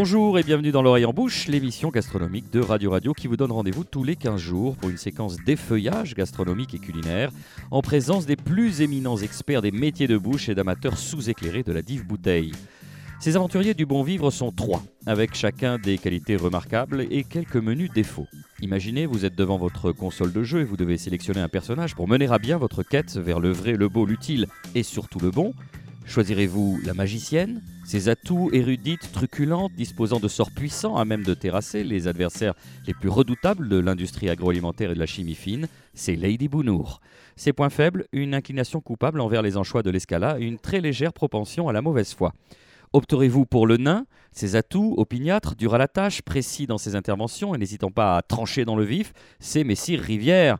Bonjour et bienvenue dans l'oreille en bouche, l'émission gastronomique de Radio Radio qui vous donne rendez-vous tous les 15 jours pour une séquence d'effeuillage gastronomique et culinaire en présence des plus éminents experts des métiers de bouche et d'amateurs sous-éclairés de la dive bouteille. Ces aventuriers du bon vivre sont trois, avec chacun des qualités remarquables et quelques menus défauts. Imaginez, vous êtes devant votre console de jeu et vous devez sélectionner un personnage pour mener à bien votre quête vers le vrai, le beau, l'utile et surtout le bon. Choisirez-vous la magicienne Ses atouts érudites, truculentes, disposant de sorts puissants à même de terrasser les adversaires les plus redoutables de l'industrie agroalimentaire et de la chimie fine, c'est Lady Bounour. Ses points faibles, une inclination coupable envers les anchois de l'escala une très légère propension à la mauvaise foi. Opterez-vous pour le nain Ses atouts, opiniâtres, dur à la tâche, précis dans ses interventions et n'hésitant pas à trancher dans le vif, c'est Messire Rivière.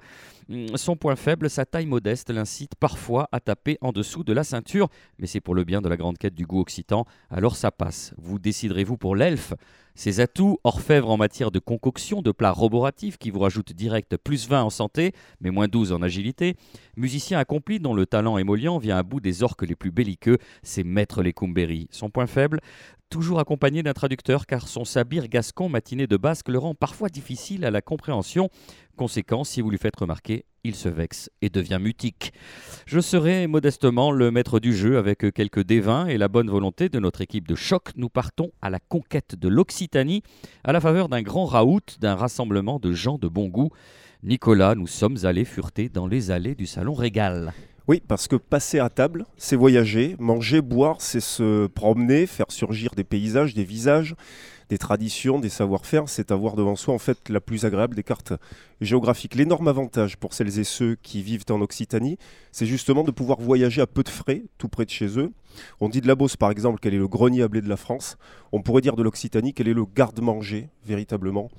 Hum, Son point faible, sa taille modeste, l'incite parfois à taper en dessous de la ceinture, mais c'est pour le bien de la grande quête du goût occitan, alors ça passe. Vous déciderez-vous pour l'elfe? Ses atouts, orfèvre en matière de concoction, de plats roboratifs qui vous rajoutent direct plus 20 en santé, mais moins 12 en agilité. Musicien accompli dont le talent émollient vient à bout des orques les plus belliqueux, c'est Maître Lecumberi. Son point faible, toujours accompagné d'un traducteur car son sabir gascon matiné de basque le rend parfois difficile à la compréhension. Conséquence, si vous lui faites remarquer, il se vexe et devient mutique. Je serai modestement le maître du jeu avec quelques dévins et la bonne volonté de notre équipe de choc. Nous partons à la conquête de l'Occitanie à la faveur d'un grand raout, d'un rassemblement de gens de bon goût. Nicolas, nous sommes allés fureter dans les allées du salon Régal. Oui, parce que passer à table, c'est voyager, manger, boire, c'est se promener, faire surgir des paysages, des visages, des traditions, des savoir-faire, c'est avoir devant soi en fait la plus agréable des cartes géographiques. L'énorme avantage pour celles et ceux qui vivent en Occitanie, c'est justement de pouvoir voyager à peu de frais, tout près de chez eux. On dit de la Beauce par exemple qu'elle est le grenier à blé de la France. On pourrait dire de l'Occitanie qu'elle est le garde-manger véritablement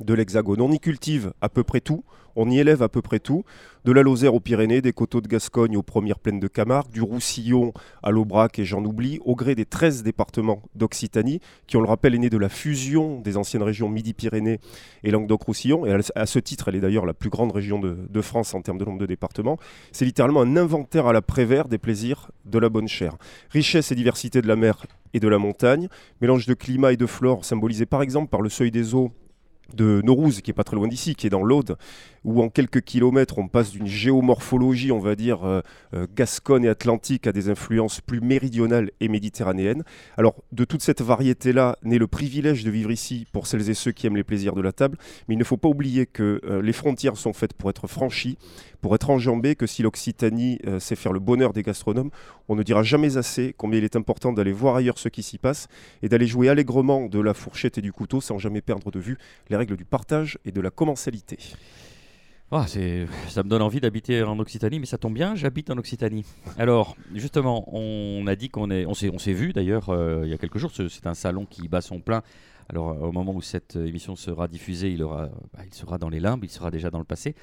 de l'Hexagone. On y cultive à peu près tout, on y élève à peu près tout, de la Lozère aux Pyrénées, des coteaux de Gascogne aux premières plaines de Camargue, du Roussillon à l'Aubrac et j'en oublie, au gré des 13 départements d'Occitanie, qui on le rappelle est né de la fusion des anciennes régions Midi-Pyrénées et Languedoc-Roussillon, et à ce titre elle est d'ailleurs la plus grande région de, France en termes de nombre de départements. C'est littéralement un inventaire à la Prévert des plaisirs de la bonne chair. Richesse et diversité de la mer et de la montagne, mélange de climat et de flore symbolisé par exemple par le seuil des eaux de Norouz, qui est pas très loin d'ici, qui est dans l'Aude, où en quelques kilomètres on passe d'une géomorphologie, on va dire, euh, euh, gasconne et atlantique à des influences plus méridionales et méditerranéennes. Alors de toute cette variété-là naît le privilège de vivre ici pour celles et ceux qui aiment les plaisirs de la table, mais il ne faut pas oublier que euh, les frontières sont faites pour être franchies, pour être enjambées, que si l'Occitanie euh, sait faire le bonheur des gastronomes, on ne dira jamais assez combien il est important d'aller voir ailleurs ce qui s'y passe et d'aller jouer allègrement de la fourchette et du couteau sans jamais perdre de vue règles du partage et de la commensalité. Ah, ça me donne envie d'habiter en Occitanie, mais ça tombe bien, j'habite en Occitanie. Alors, justement, on a dit qu'on est, on s'est, vu d'ailleurs euh, il y a quelques jours. ce- C'est un salon qui bat son plein. Alors, euh, au moment où cette euh, émission sera diffusée, il, aura, bah, il sera dans les limbes, il sera déjà dans le passé.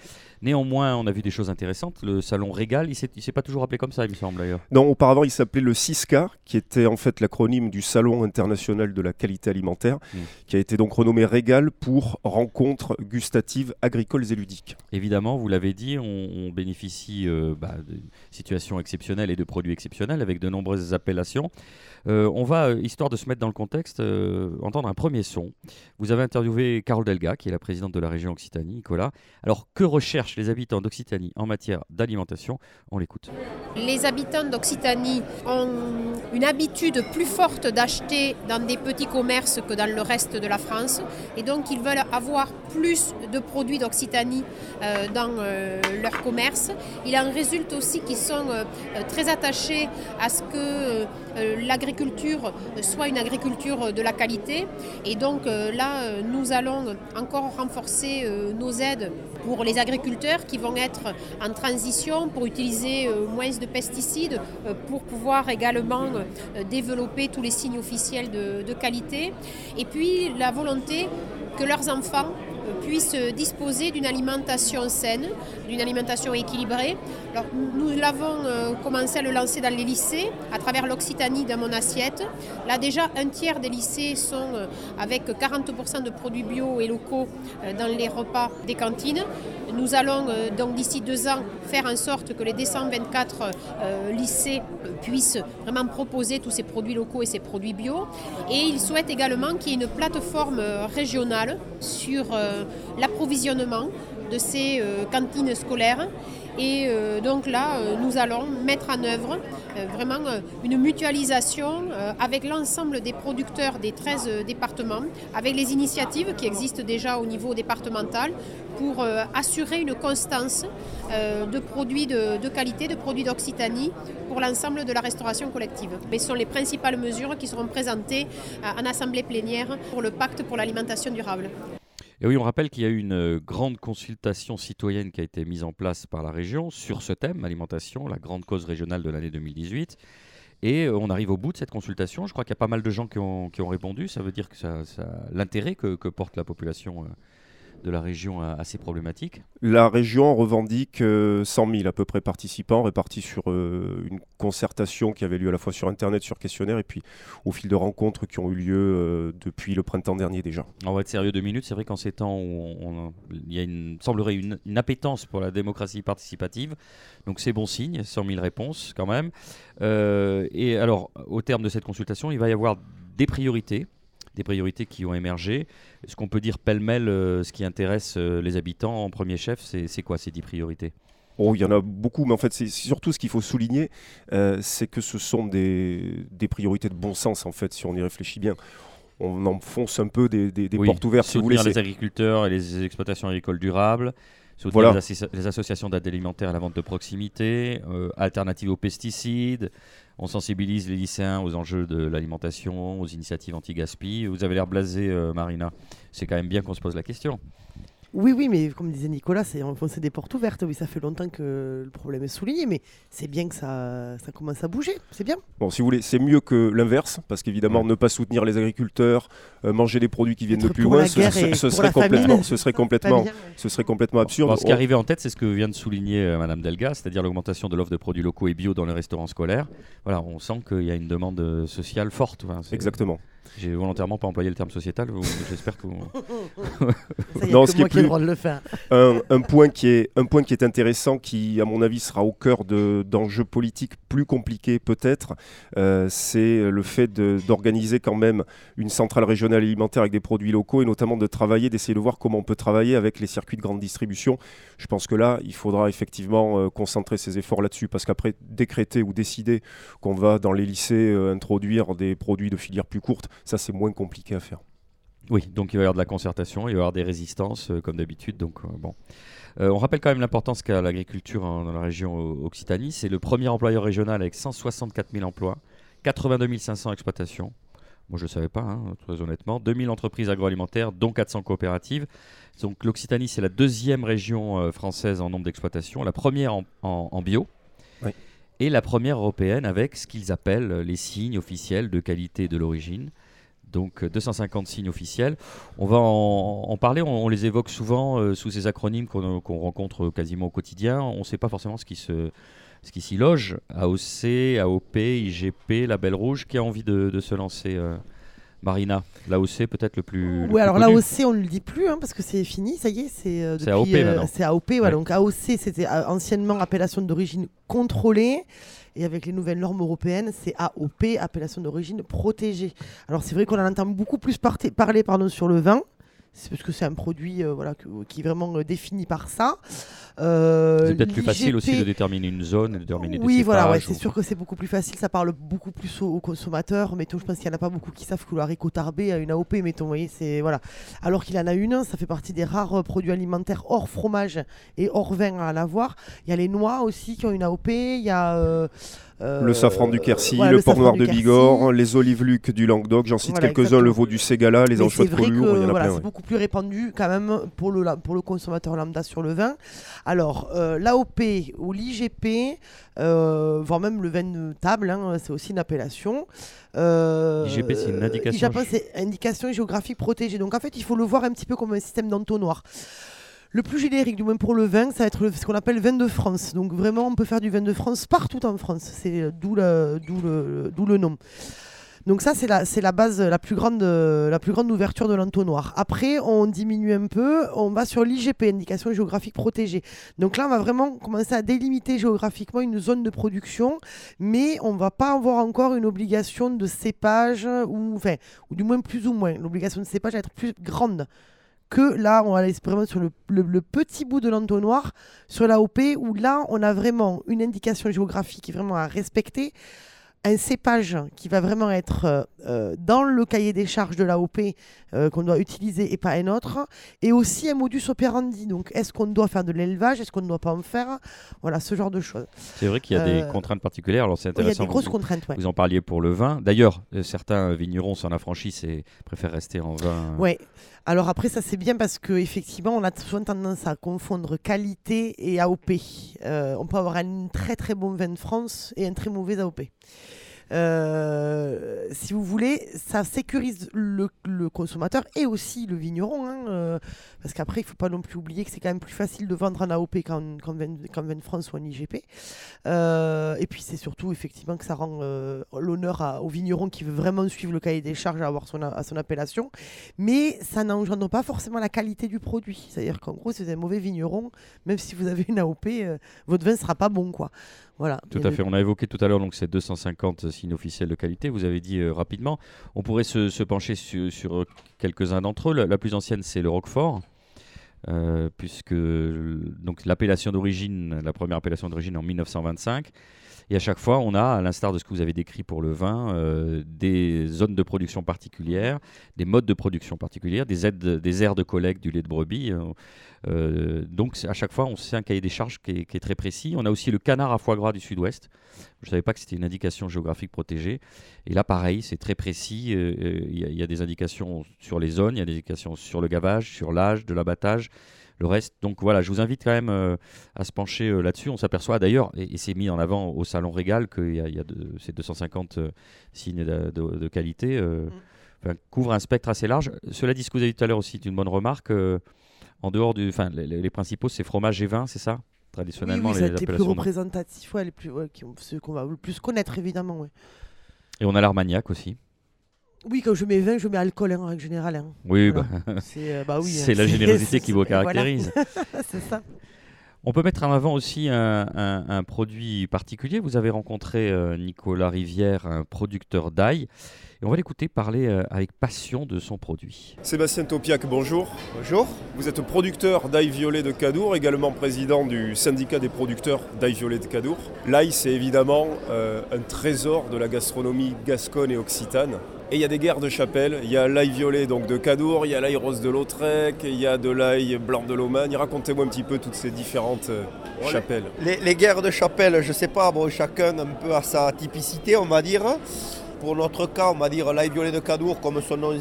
Néanmoins, on a vu des choses intéressantes. Le salon Régal, il il s'est pas toujours appelé comme ça, il me semble d'ailleurs. Non, auparavant, il s'appelait le CISCA, qui était en fait l'acronyme du Salon international de la qualité alimentaire, Mm. qui a été donc renommé Régal pour rencontres gustatives, agricoles et ludiques. Évidemment, vous l'avez dit, on, on bénéficie euh, bah, de situations exceptionnelles et de produits exceptionnels avec de nombreuses appellations. Euh, on va, histoire de se mettre dans le contexte, euh, entendre un premier Vous avez interviewé Carole Delga, qui est la présidente de la région Occitanie, Nicolas. Alors, que recherchent les habitants d'Occitanie en matière d'alimentation? On l'écoute. Les habitants d'Occitanie ont une habitude plus forte d'acheter dans des petits commerces que dans le reste de la France. Et donc, ils veulent avoir plus de produits d'Occitanie euh, dans euh, leur commerce. Il en résulte aussi qu'ils sont euh, très attachés à ce que l'agriculture soit une agriculture de la qualité. Et donc, euh, là, euh, nous allons encore renforcer euh, nos aides pour les agriculteurs qui vont être en transition pour utiliser euh, moins de pesticides, euh, pour pouvoir également euh, développer tous les signes officiels de qualité. Et puis la volonté que leurs enfants puissent disposer d'une alimentation saine, d'une alimentation équilibrée. Alors, nous l'avons commencé à le lancer dans les lycées à travers l'Occitanie dans mon assiette. Là déjà, un tiers des lycées sont avec 40% de produits bio et locaux dans les repas des cantines. Nous allons donc d'ici deux ans faire en sorte que les 224 lycées puissent vraiment proposer tous ces produits locaux et ces produits bio. Et ils souhaitent également qu'il y ait une plateforme régionale sur euh, l'approvisionnement de ces euh, cantines scolaires. Et euh, donc là, nous allons mettre en œuvre vraiment une mutualisation avec l'ensemble des producteurs des 13 départements, avec les initiatives qui existent déjà au niveau départemental pour assurer une constance de produits de, qualité, de produits d'Occitanie pour l'ensemble de la restauration collective. Mais ce sont les principales mesures qui seront présentées en assemblée plénière pour le pacte pour l'alimentation durable. Et oui, on rappelle qu'il y a eu une euh, grande consultation citoyenne qui a été mise en place par la région sur ce thème, alimentation, la grande cause régionale de l'année 2018. Et euh, on arrive au bout de cette consultation. Je crois qu'il y a pas mal de gens qui ont, répondu. Ça veut dire que ça, l'intérêt que, porte la population euh, de la région assez problématique La région revendique 100 euh, 000 à peu près participants répartis sur euh, une concertation qui avait lieu à la fois sur Internet, sur questionnaire et puis au fil de rencontres qui ont eu lieu euh, depuis le printemps dernier déjà. On va être sérieux deux minutes. C'est vrai qu'en ces temps où il y a une, semblerait une, une, appétence pour la démocratie participative, donc c'est bon signe, 100 000 réponses quand même. et alors, au terme de cette consultation, il va y avoir des priorités des priorités qui ont émergé. Ce qu'on peut dire pêle-mêle, euh, ce qui intéresse euh, les habitants en premier chef, c'est quoi ces dix priorités? Oh, il y en a beaucoup, mais en fait, c'est surtout ce qu'il faut souligner, euh, c'est que ce sont des, priorités de bon sens, en fait, si on y réfléchit bien. On enfonce un peu des, portes ouvertes. Si vous voulez, les agriculteurs et les exploitations agricoles durables, soutenir les, associations d'aide alimentaire à la vente de proximité, alternatives aux pesticides, on sensibilise les lycéens aux enjeux de l'alimentation, aux initiatives anti-gaspi. Vous avez l'air blasé, euh, Marina. C'est quand même bien qu'on se pose la question. Oui, oui, mais comme disait Nicolas, c'est enfoncer des portes ouvertes. Oui, ça fait longtemps que le problème est souligné, mais c'est bien que ça, ça commence à bouger. C'est bien. Bon, si vous voulez, c'est mieux que l'inverse, parce qu'évidemment, ne pas soutenir les agriculteurs, euh, manger des produits qui viennent de plus loin, ce, serait complètement, ce, serait complètement, ce serait complètement absurde. ce qui est arrivé en tête, c'est ce que vient de souligner euh, Madame Delga, c'est-à-dire l'augmentation de l'offre de produits locaux et bio dans les restaurants scolaires. Voilà, on sent qu'il y a une demande euh, sociale forte. Exactement. J'ai volontairement pas employé le terme sociétal. J'espère que vous. non, ce qui est plus de le faire. Un, point qui est un point qui est intéressant, qui à mon avis sera au cœur d'enjeux politiques plus compliqués peut-être, euh, c'est le fait d'organiser quand même une centrale régionale alimentaire avec des produits locaux et notamment de travailler, d'essayer de voir comment on peut travailler avec les circuits de grande distribution. Je pense que là, il faudra effectivement euh, concentrer ses efforts là-dessus parce qu'après décréter ou décider qu'on va dans les lycées euh, introduire des produits de filière plus courte, ça, c'est moins compliqué à faire. Oui, donc il va y avoir de la concertation, il va y avoir des résistances, euh, comme d'habitude. Donc, euh, bon. Euh, on rappelle quand même l'importance qu'a l'agriculture dans la région Occitanie. C'est le premier employeur régional avec 164 000 emplois, 82 500 exploitations. Moi, je ne savais pas, hein, très honnêtement. 2000 entreprises agroalimentaires, dont 400 coopératives. Donc, l'Occitanie, c'est la deuxième région française en nombre d'exploitations, la première en, bio. Et la première européenne avec ce qu'ils appellent les signes officiels de qualité de l'origine donc 250 signes officiels. On va en, parler, on, les évoque souvent euh, sous ces acronymes qu'on rencontre quasiment au quotidien. On ne sait pas forcément ce qui se ce qui s'y loge. AOC, AOP, IGP, Label Rouge, qui a envie de, se lancer euh, Marina, l'AOC peut-être le plus. Oui, alors l'AOC, on ne le dit plus hein, parce que c'est fini, ça y est, c'est euh, AOP maintenant. C'est AOP, donc AOC, c'était anciennement appellation d'origine contrôlée. Et avec les nouvelles normes européennes, c'est AOP, appellation d'origine protégée. Alors c'est vrai qu'on en entend beaucoup plus parler pardon, sur le vin c'est parce que c'est un produit euh, voilà, qui est vraiment euh, défini par ça. Euh, c'est peut-être plus facile aussi de déterminer une zone, de déterminer oui, voilà, ouais, c'est sûr que c'est beaucoup plus facile. Ça parle beaucoup plus aux, consommateurs. Mettons, je pense qu'il n'y en a pas beaucoup qui savent que le haricot tarbé a une AOP. Mettons, voyez, c'est voilà. Alors qu'il en a une, ça fait partie des rares produits alimentaires hors fromage et hors vin à l'avoir. Il y a les noix aussi qui ont une AOP. Il y a le safran du Quercy, le, port noir de Bigorre, les olives Luc du Languedoc, j'en cite quelques-uns, le veau du Ségala, les anchois de Collioure, il y en a plein. C'est beaucoup plus répandu quand même pour le, pour le consommateur lambda sur le vin. Alors, euh, l'AOP ou l'IGP, euh, voire même le vin de table, hein, c'est aussi une appellation. Euh, IGP, c'est une indication. IGP, c'est indication géographique protégée. Donc en fait, il faut le voir un petit peu comme un système d'entonnoir. Le plus générique, du moins pour le vin, ça va être ce qu'on appelle vin de France. Donc vraiment, on peut faire du vin de France partout en France. C'est d'où le, nom. Donc ça, c'est la, base, la plus, grande, la plus grande ouverture de l'entonnoir. Après, on diminue un peu, on va sur l'IGP, indication géographique protégée. Donc là, on va vraiment commencer à délimiter géographiquement une zone de production, mais on ne va pas avoir encore une obligation de cépage, ou, ou du moins plus ou moins. L'obligation de cépage va être plus grande que là, on va aller vraiment sur le, le, petit bout de l'entonnoir, sur l'AOP, où là, on a vraiment une indication géographique vraiment à respecter un cépage qui va vraiment être euh, euh, dans le cahier des charges de l'AOP euh, qu'on doit utiliser et pas un autre, et aussi un modus operandi. Donc, est-ce qu'on doit faire de l'élevage, est-ce qu'on ne doit pas en faire? Voilà, ce genre de choses. C'est vrai qu'il y a des contraintes particulières. Alors, c'est intéressant. Il y a des grosses contraintes. Vous en parliez pour le vin. D'ailleurs, certains vignerons s'en affranchissent et préfèrent rester en vin. Oui. Alors après, ça c'est bien parce qu'effectivement, on a souvent tendance à confondre qualité et AOP. on peut avoir un très très bon vin de France et un très mauvais AOP. Euh, si vous voulez, ça sécurise le, consommateur et aussi le vigneron. Hein, euh, parce qu'après, il ne faut pas non plus oublier que c'est quand même plus facile de vendre en AOP qu'en qu vin, France ou en IGP. Euh, et puis, c'est surtout effectivement que ça rend l'honneur au vigneron qui veut vraiment suivre le cahier des charges à avoir son, son appellation. Mais ça n'engendre pas forcément la qualité du produit. C'est-à-dire qu'en gros, si vous êtes un mauvais vigneron, même si vous avez une AOP, votre vin ne sera pas bon. quoi. Voilà, tout à fait. On a évoqué tout à l'heure donc ces 250 signes officiels de qualité. Vous avez dit euh, rapidement. On pourrait se, pencher sur, euh, quelques-uns d'entre eux. La, plus ancienne, c'est le Roquefort. Euh, puisque donc l'appellation d'origine, la première appellation d'origine en 1925, et à chaque fois, on a, à l'instar de ce que vous avez décrit pour le vin, des zones de production particulières, des modes de production particulières, des, aides, des aires de collecte du lait de brebis. Euh, donc à chaque fois, on sait un cahier des charges qui est, très précis. On a aussi le canard à foie gras du sud-ouest. Je ne savais pas que c'était une indication géographique protégée. Et là, pareil, c'est très précis. Euh, euh, il y, a des indications sur les zones, il y a des indications sur le gavage, sur l'âge de l'abattage le reste. Donc voilà, je vous invite quand même à se pencher là-dessus. On s'aperçoit d'ailleurs, et, c'est mis en avant au Salon Régal, qu'il y a, ces 250 signes de, qualité. Mm. couvre un spectre assez large. Cela dit, ce que vous avez dit tout à l'heure aussi, c'est une bonne remarque en dehors du. Enfin, les, principaux, c'est fromage et vin, c'est ça? Traditionnellement, oui, oui, les, les plus représentatifs, ouais, les plus, ceux qu'on va le plus connaître, évidemment. Et on a l'Armagnac aussi. Oui, quand je mets vin, je mets alcool hein, en règle générale. Hein. Oui, bah, c'est euh, bah oui, hein. la générosité qui vous caractérise. c'est ça. On peut mettre en avant aussi un, produit particulier. Vous avez rencontré euh, Nicolas Rivière, un producteur d'ail. Et on va l'écouter parler euh, avec passion de son produit. Sébastien Topiac, bonjour. Bonjour. Vous êtes producteur d'ail violet de Cadour, également président du syndicat des producteurs d'ail violet de Cadour. L'ail, c'est évidemment euh, un trésor de la gastronomie gasconne et occitane. Et il y a des guerres de chapelle. Il y a l'ail violet donc de Cadour, il y a l'ail rose de Lautrec, il y a de l'ail blanc de Lomagne. Racontez-moi un petit peu toutes ces différentes euh, chapelles. Les, guerres de chapelle, je sais pas, bon, chacun un peu à sa typicité, on va dire. Pour notre cas, on va dire l'ail violet de Cadour, comme son nom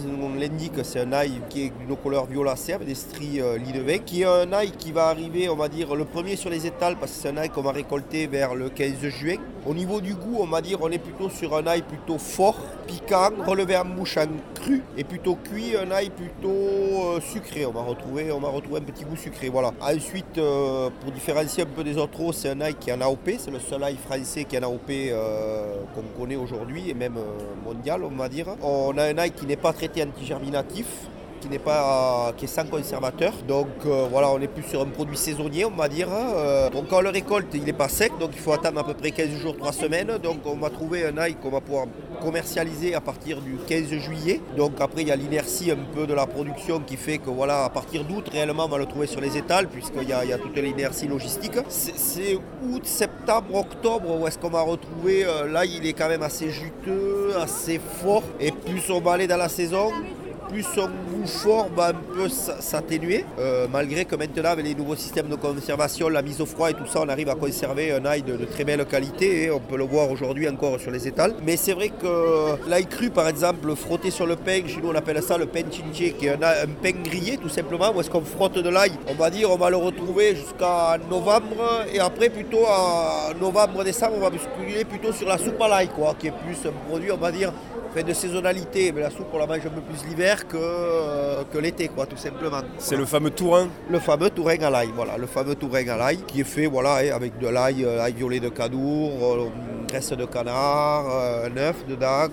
l'indique, c'est un ail qui est d'une couleur violacée avec des stries euh, qui est un ail qui va arriver, on va dire, le premier sur les étals parce que c'est un ail qu'on va récolter vers le 15 juin. Au niveau du goût, on va dire, on est plutôt sur un ail plutôt fort, piquant, relevé en bouche en cru et plutôt cuit, un ail plutôt euh, sucré. On va retrouver, on va retrouver un petit goût sucré. Voilà. Ensuite, euh, pour différencier un peu des autres c'est un ail qui est en AOP, c'est le seul ail français qui est en AOP euh, qu'on connaît aujourd'hui et même mondial, on va dire. On a un ail qui n'est pas traité antigerminatif, qui n'est pas qui est sans conservateur. Donc euh, voilà, on est plus sur un produit saisonnier, on va dire. Euh, donc quand on le récolte, il n'est pas sec, donc il faut attendre à peu près 15 jours, 3 semaines. Donc on va trouver un ail qu'on va pouvoir commercialiser à partir du 15 juillet. Donc après il y a l'inertie un peu de la production qui fait que voilà, à partir d'août, réellement on va le trouver sur les étals puisqu'il y, a, y a toute l'inertie logistique. C'est août, septembre, octobre où est-ce qu'on va retrouver euh, là il est quand même assez juteux, assez fort et plus on va aller dans la saison son goût fort va un peu s'atténuer, euh, malgré que maintenant avec les nouveaux systèmes de conservation, la mise au froid et tout ça, on arrive à conserver un ail de, très belle qualité, et on peut le voir aujourd'hui encore sur les étals. Mais c'est vrai que l'ail cru par exemple, frotté sur le pain, chez nous on appelle ça le pain chinché, qui est un, un pain grillé tout simplement, où est-ce qu'on frotte de l'ail, on va dire on va le retrouver jusqu'à novembre, et après plutôt à novembre-décembre on va basculer plutôt sur la soupe à l'ail, quoi, qui est plus un produit on va dire de saisonnalité, mais la soupe on la mange un peu plus l'hiver que, euh, que l'été, quoi, tout simplement. C'est le fameux tourin Le fameux tourin à l'ail, voilà, le fameux tourin à l'ail qui est fait voilà, avec de l'ail, euh, l'ail violet de cadour, euh, graisse de canard, un œuf dedans,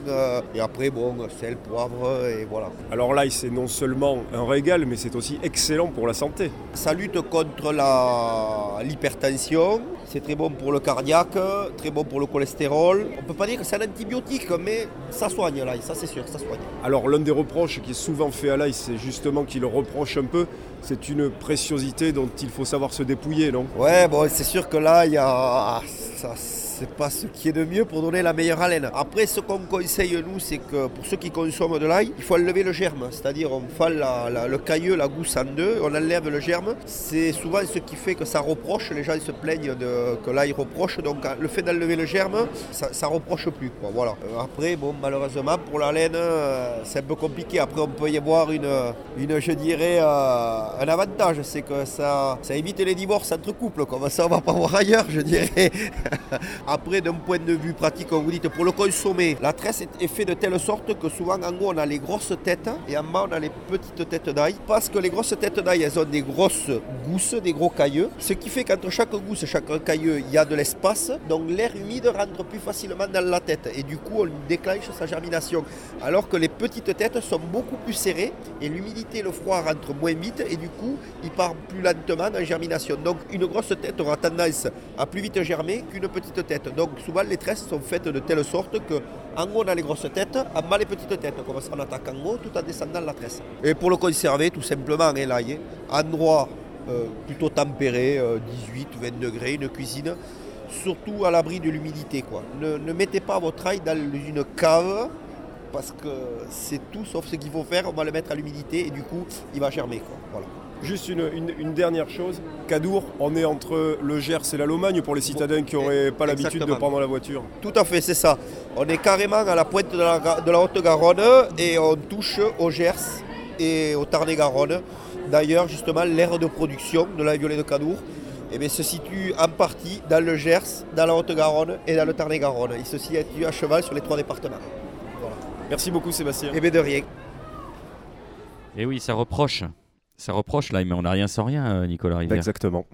et après, bon, sel, poivre, et voilà. Alors l'ail, c'est non seulement un régal, mais c'est aussi excellent pour la santé. Ça lutte contre l'hypertension, c'est très bon pour le cardiaque, très bon pour le cholestérol. On ne peut pas dire que c'est un antibiotique, mais ça soigne l'ail, ça c'est sûr, ça soigne. Alors l'un des reproches qui est souvent fait à l'ail, c'est justement qu'il reproche un peu, c'est une préciosité dont il faut savoir se dépouiller, non? Ouais, bon, c'est sûr que là, il y a c'est pas ce qui est de mieux pour donner la meilleure haleine. Après, ce qu'on conseille, nous, c'est que pour ceux qui consomment de l'ail, il faut enlever le germe. C'est-à-dire, on fait le cailleux, la gousse en deux, on enlève le germe. C'est souvent ce qui fait que ça reproche. Les gens se plaignent de, que l'ail reproche. Donc, le fait d'enlever le germe, ça, ça reproche plus. Voilà. Euh, après, bon, malheureusement, pour la laine, euh, c'est un peu compliqué. Après, on peut y avoir une, une je dirais, euh, un avantage. C'est que ça, ça évite les divorces entre couples. Comme ça, on va pas voir ailleurs, je dirais. Après, d'un point de vue pratique, comme vous dites, pour le consommer, la tresse est faite de telle sorte que souvent en haut on a les grosses têtes et en bas on a les petites têtes d'ail. Parce que les grosses têtes d'ail, elles ont des grosses gousses, des gros cailleux. Ce qui fait qu'entre chaque gousse chaque cailleux, il y a de l'espace. Donc l'air humide rentre plus facilement dans la tête et du coup on déclenche sa germination. Alors que les petites têtes sont beaucoup plus serrées et l'humidité et le froid rentrent moins vite et du coup il part plus lentement en germination. Donc une grosse tête aura tendance à plus vite germer qu'une petite tête. Donc souvent les tresses sont faites de telle sorte que en haut on a les grosses têtes, en bas les petites têtes. Comme ça on attaque en haut tout en descendant la tresse. Et pour le conserver tout simplement, hein, là, endroit euh, plutôt tempéré, 18 ou 20 degrés, une cuisine, surtout à l'abri de l'humidité. Ne, mettez pas votre ail dans une cave parce que c'est tout sauf ce qu'il faut faire, on va le mettre à l'humidité et du coup il va germer. Voilà. Juste une, dernière chose. Cadour, on est entre le Gers et la Lomagne pour les citadins qui n'auraient pas l'habitude de prendre la voiture. Tout à fait, c'est ça. On est carrément à la pointe de la, Haute-Garonne et on touche au Gers et au Tarn-et-Garonne. D'ailleurs, justement, l'aire de production de la violet de Cadour eh se situe en partie dans le Gers, dans la Haute-Garonne et dans le Tarn-et-Garonne. Il se situe à cheval sur les trois départements. Merci beaucoup Sébastien. Et eh bien de rien. Et oui, ça reproche ça reproche là, mais on n'a rien sans rien, euh, Nicolas Rivière. Exactement.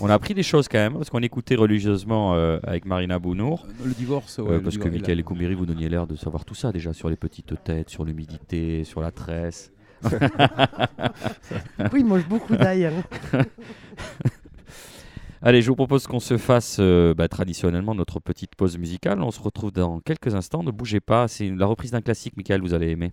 On a appris des choses quand même, parce qu'on écoutait religieusement euh, avec Marina Bounour. Euh, le divorce, ouais, Parce que Michael Koumbiri, vous donniez l'air de savoir tout ça déjà, sur les petites têtes, sur l'humidité, sur la tresse. oui, il mange beaucoup d'ail. Hein. Allez, je vous propose qu'on se fasse bah, traditionnellement notre petite pause musicale. On se retrouve dans quelques instants. Ne bougez pas. C'est la reprise d'un classique, Michael, vous allez aimer.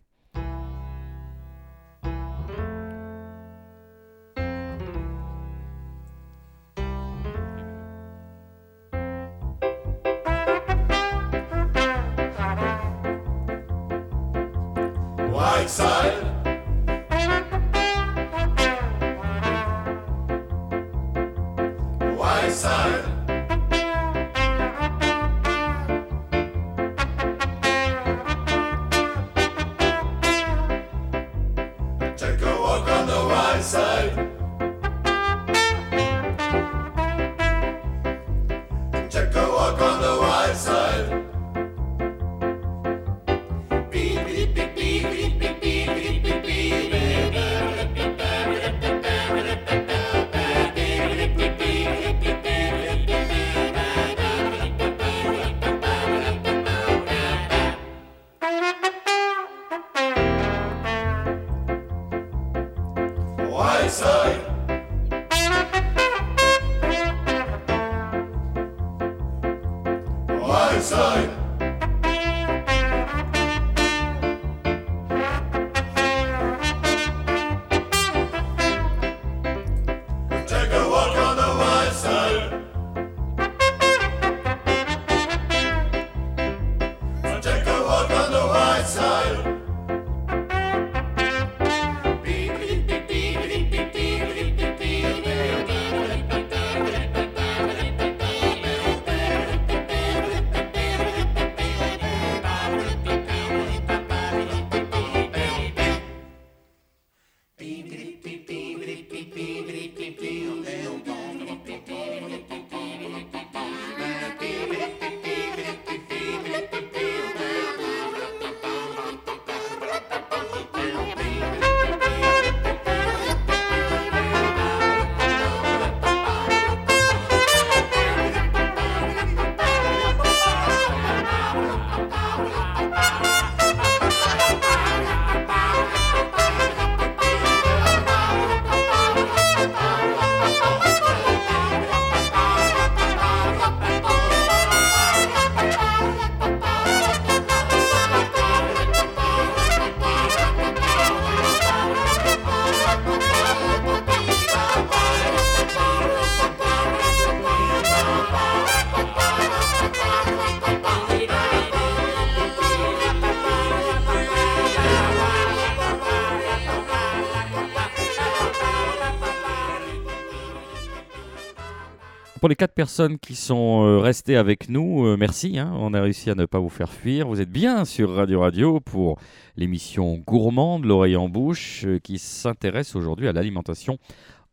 Les quatre personnes qui sont euh, restées avec nous, euh, merci. hein. on a réussi à ne pas vous faire fuir. Vous êtes bien sur Radio Radio pour l'émission Gourmande, l'oreille en bouche, euh, qui s'intéresse aujourd'hui à l'alimentation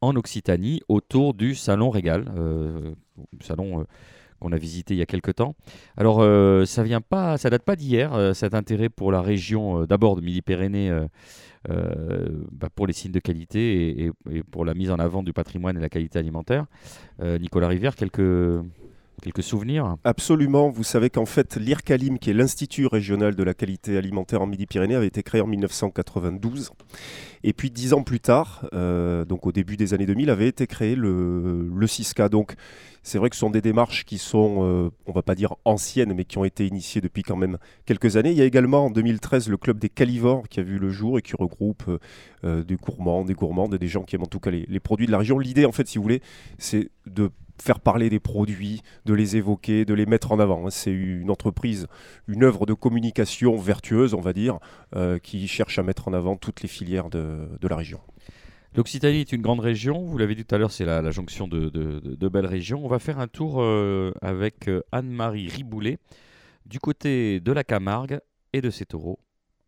en Occitanie autour du Salon Régal, salon qu'on a visité il y a quelques temps. Alors, euh, ça vient pas, ça date pas d'hier, euh, cet intérêt pour la région, euh, d'abord de Midi-Pyrénées, bah, pour les signes de qualité et, et- pour la mise en avant du patrimoine et la qualité alimentaire. Nicolas Rivière, quelques, quelques souvenirs Absolument. Vous savez qu'en fait, l'IRCALIM, qui est l'Institut régional de la qualité alimentaire en Midi-Pyrénées, avait été créé en 1992. Et puis dix ans plus tard, euh, donc au début des années 2000, avait été créé le, le CISCA. Donc c'est vrai que ce sont des démarches qui sont, euh, on va pas dire anciennes, mais qui ont été initiées depuis quand même quelques années. Il y a également en 2013 le club des calivores qui a vu le jour et qui regroupe euh, des gourmands, des gourmandes, des gens qui aiment en tout cas les produits de la région. L'idée, en fait, si vous voulez, c'est de faire parler des produits, de les évoquer, de les mettre en avant. C'est une entreprise, une œuvre de communication vertueuse, on va dire, euh, qui cherche à mettre en avant toutes les filières de, la région. L'Occitanie est une grande région, vous l'avez dit tout à l'heure, c'est la, jonction de belles régions. On va faire un tour euh, avec euh, Anne-Marie Riboulet du côté de la Camargue et de ses taureaux.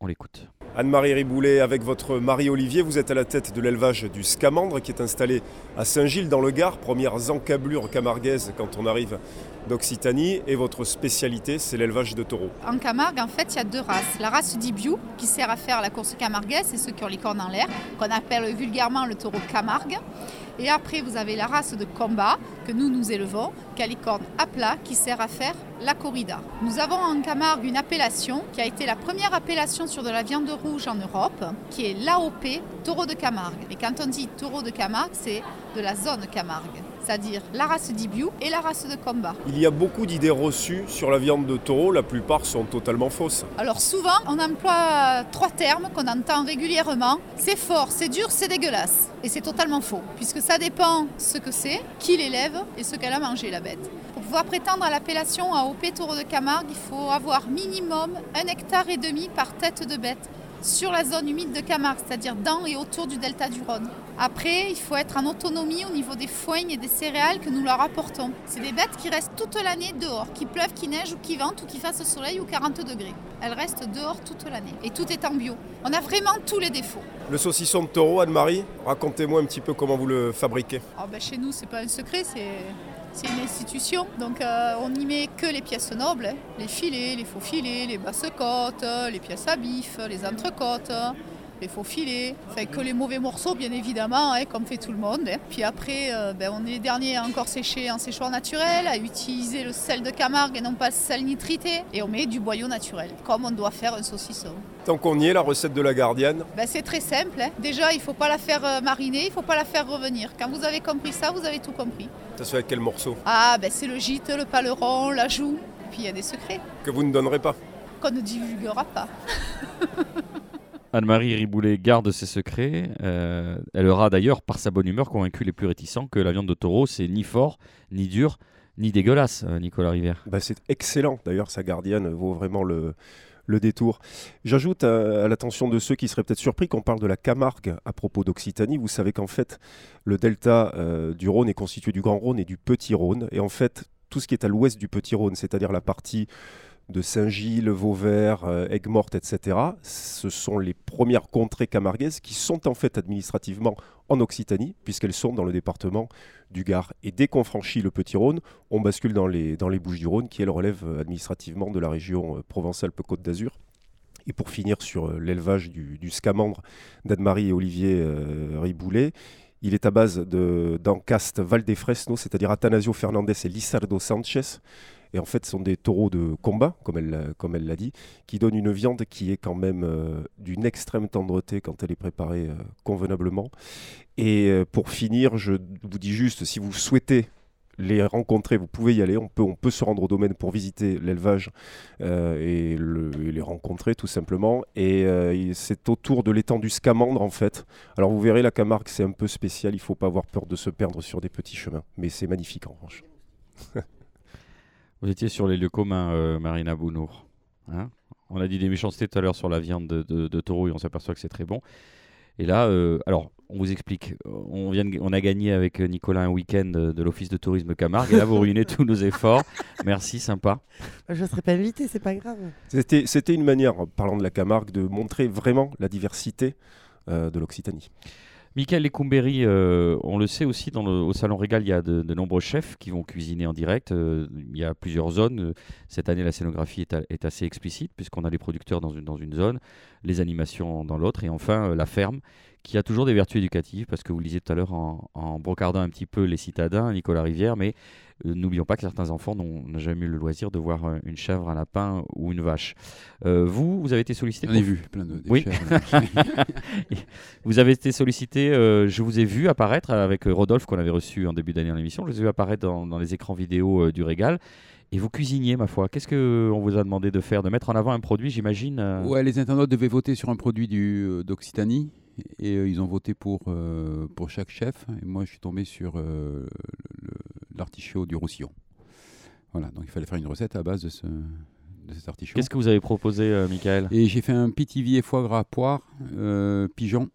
On l'écoute. Anne-Marie Riboulet, avec votre mari Olivier, vous êtes à la tête de l'élevage du Scamandre qui est installé à Saint-Gilles dans le Gard, premières encablures camarguaises quand on arrive d'Occitanie. Et votre spécialité, c'est l'élevage de taureaux. En Camargue, en fait, il y a deux races. La race d'Ibiou, qui sert à faire la course camarguaise, c'est ceux qui ont les cornes en l'air, qu'on appelle vulgairement le taureau Camargue. Et après, vous avez la race de combat, que nous, nous élevons, cornes à plat, qui sert à faire la corrida. Nous avons en Camargue une appellation qui a été la première appellation sur de la viande rouge en Europe, qui est l'AOP, taureau de Camargue. Et quand on dit taureau de Camargue, c'est de la zone Camargue, c'est-à-dire la race d'Ibiou et la race de combat. Il y a beaucoup d'idées reçues sur la viande de taureau, la plupart sont totalement fausses. Alors souvent, on emploie trois termes qu'on entend régulièrement. C'est fort, c'est dur, c'est dégueulasse. Et c'est totalement faux, puisque ça dépend ce que c'est, qui l'élève et ce qu'elle a mangé, la bête. Pour pouvoir prétendre à l'appellation AOP Taureau de Camargue, il faut avoir minimum un hectare et demi par tête de bête sur la zone humide de Camargue, c'est-à-dire dans et autour du delta du Rhône. Après, il faut être en autonomie au niveau des foins et des céréales que nous leur apportons. C'est des bêtes qui restent toute l'année dehors, qui pleuve, qui neige ou qui vente ou qui fasse soleil ou 40 degrés. Elles restent dehors toute l'année. Et tout est en bio. On a vraiment tous les défauts. Le saucisson de taureau, Anne-Marie, racontez-moi un petit peu comment vous le fabriquez. Ah ben, chez nous, c'est pas un secret, c'est c'est une institution. Donc euh, on n'y met que les pièces nobles, les filets, les faux filets, les basses côtes, les pièces à bif, les entrecôtes, les faux filets. Enfin que les mauvais morceaux, bien évidemment, hein, comme fait tout le monde. hein. Puis après, euh, ben, on est les derniers à encore sécher en séchoir naturel, à utiliser le sel de Camargue et non pas le sel nitrité. Et on met du boyau naturel, comme on doit faire un saucisson. Tant qu'on y est, la recette de la gardienne, Ben, c'est très simple. hein. Déjà, il ne faut pas la faire euh, mariner, il ne faut pas la faire revenir. Quand vous avez compris ça, vous avez tout compris. ça se fait avec quel morceau? Ah, ben c'est le gîte, le paleron, la joue. Puis il y a des secrets Que vous ne donnerez pas? qu'on ne divulguera pas. Anne-Marie Riboulet garde ses secrets. Euh, elle aura d'ailleurs, par sa bonne humeur, convaincu les plus réticents que la viande de taureau, c'est ni fort, ni dur, ni dégueulasse, euh, Nicolas Rivière. Bah, c'est excellent. D'ailleurs, sa gardienne vaut vraiment le, le détour. J'ajoute à, à l'attention de ceux qui seraient peut-être surpris qu'on parle de la Camargue à propos d'Occitanie. Vous savez qu'en fait, le delta euh, du Rhône est constitué du Grand Rhône et du Petit Rhône. Et en fait, tout ce qui est à l'ouest du Petit Rhône, c'est-à-dire la partie de Saint-Gilles, Vauvert, euh, Aigues-Mortes, etc., ce sont les premières contrées camarguaises qui sont en fait administrativement en Occitanie, puisqu'elles sont dans le département du Gard. Et dès qu'on franchit le Petit Rhône, on bascule dans les, Bouches-du-Rhône, qui elles relèvent euh, administrativement de la région euh, Provence-Alpes-Côte d'Azur. Et pour finir sur l'élevage du, scamandre d'Anne-Marie et Olivier Riboulet, il est à base de- d'Ancast Valdefresno, c'est-à-dire Atanasio Fernandez et Lizardo Sanchez. Et en fait, ce sont des taureaux de combat, comme elle, comme elle l'a dit, qui donnent une viande qui est quand même euh, d'une extrême tendreté quand elle est préparée euh, convenablement. Et euh, pour finir, je vous dis juste, si vous souhaitez les rencontrer, vous pouvez y aller. On peut, on peut se rendre au domaine pour visiter l'élevage et, le- et les rencontrer tout simplement. Et c'est autour de l'étang du Scamandre en fait. Alors vous verrez, la Camargue c'est un peu spécial. Il faut pas avoir peur de se perdre sur des petits chemins, mais c'est magnifique en revanche. Vous étiez sur les lieux communs, euh, Marina Bounour. Hein on a dit des méchancetés tout à l'heure sur la viande de, de- de taureau et on s'aperçoit que c'est très bon. Et là, euh, alors, on vous explique. On, vient de- on a gagné avec Nicolas un week-end de, de l'Office de tourisme Camargue et là vous ruinez tous nos efforts. Merci, sympa. Bah, Je ne serais pas invité, c'est pas grave. C'était c'était une manière, en parlant de la Camargue, de montrer vraiment la diversité euh, de l'Occitanie. Michael Lecumberi, euh, on le sait aussi, au Salon Régal, il y a de, nombreux chefs qui vont cuisiner en direct. Euh, il y a plusieurs zones. Euh, Cette année, la scénographie est, assez explicite, puisqu'on a les producteurs dans une, dans une zone, les animations dans l'autre, et enfin euh, la ferme, qui a toujours des vertus éducatives, parce que vous le disiez tout à l'heure en, en brocardant un petit peu les citadins, Nicolas Rivière, mais euh, n'oublions pas que certains enfants n'ont jamais eu le loisir de voir euh, une chèvre, un lapin ou une vache. Euh, vous, vous avez été sollicité J'en ai vu plein de des Oui. chèvres. Vous avez été sollicité, je vous ai vu apparaître avec Rodolphe qu'on avait reçu en début d'année dans l'émission, je vous ai vu apparaître dans, dans les écrans vidéo du régal. Et vous cuisiniez, ma foi. Qu'est-ce qu'on vous a demandé de faire? De mettre en avant un produit, j'imagine euh, Ouais, les internautes devaient voter sur un produit du, d'Occitanie et euh, ils ont voté pour, euh, pour chaque chef. Et moi, je suis tombé sur euh, l'artichaut du Roussillon. Voilà, donc il fallait faire une recette à base de, ce, de cet artichaut. Qu'est-ce que vous avez proposé, Michael? Et j'ai fait un pitivier foie gras poire, pigeon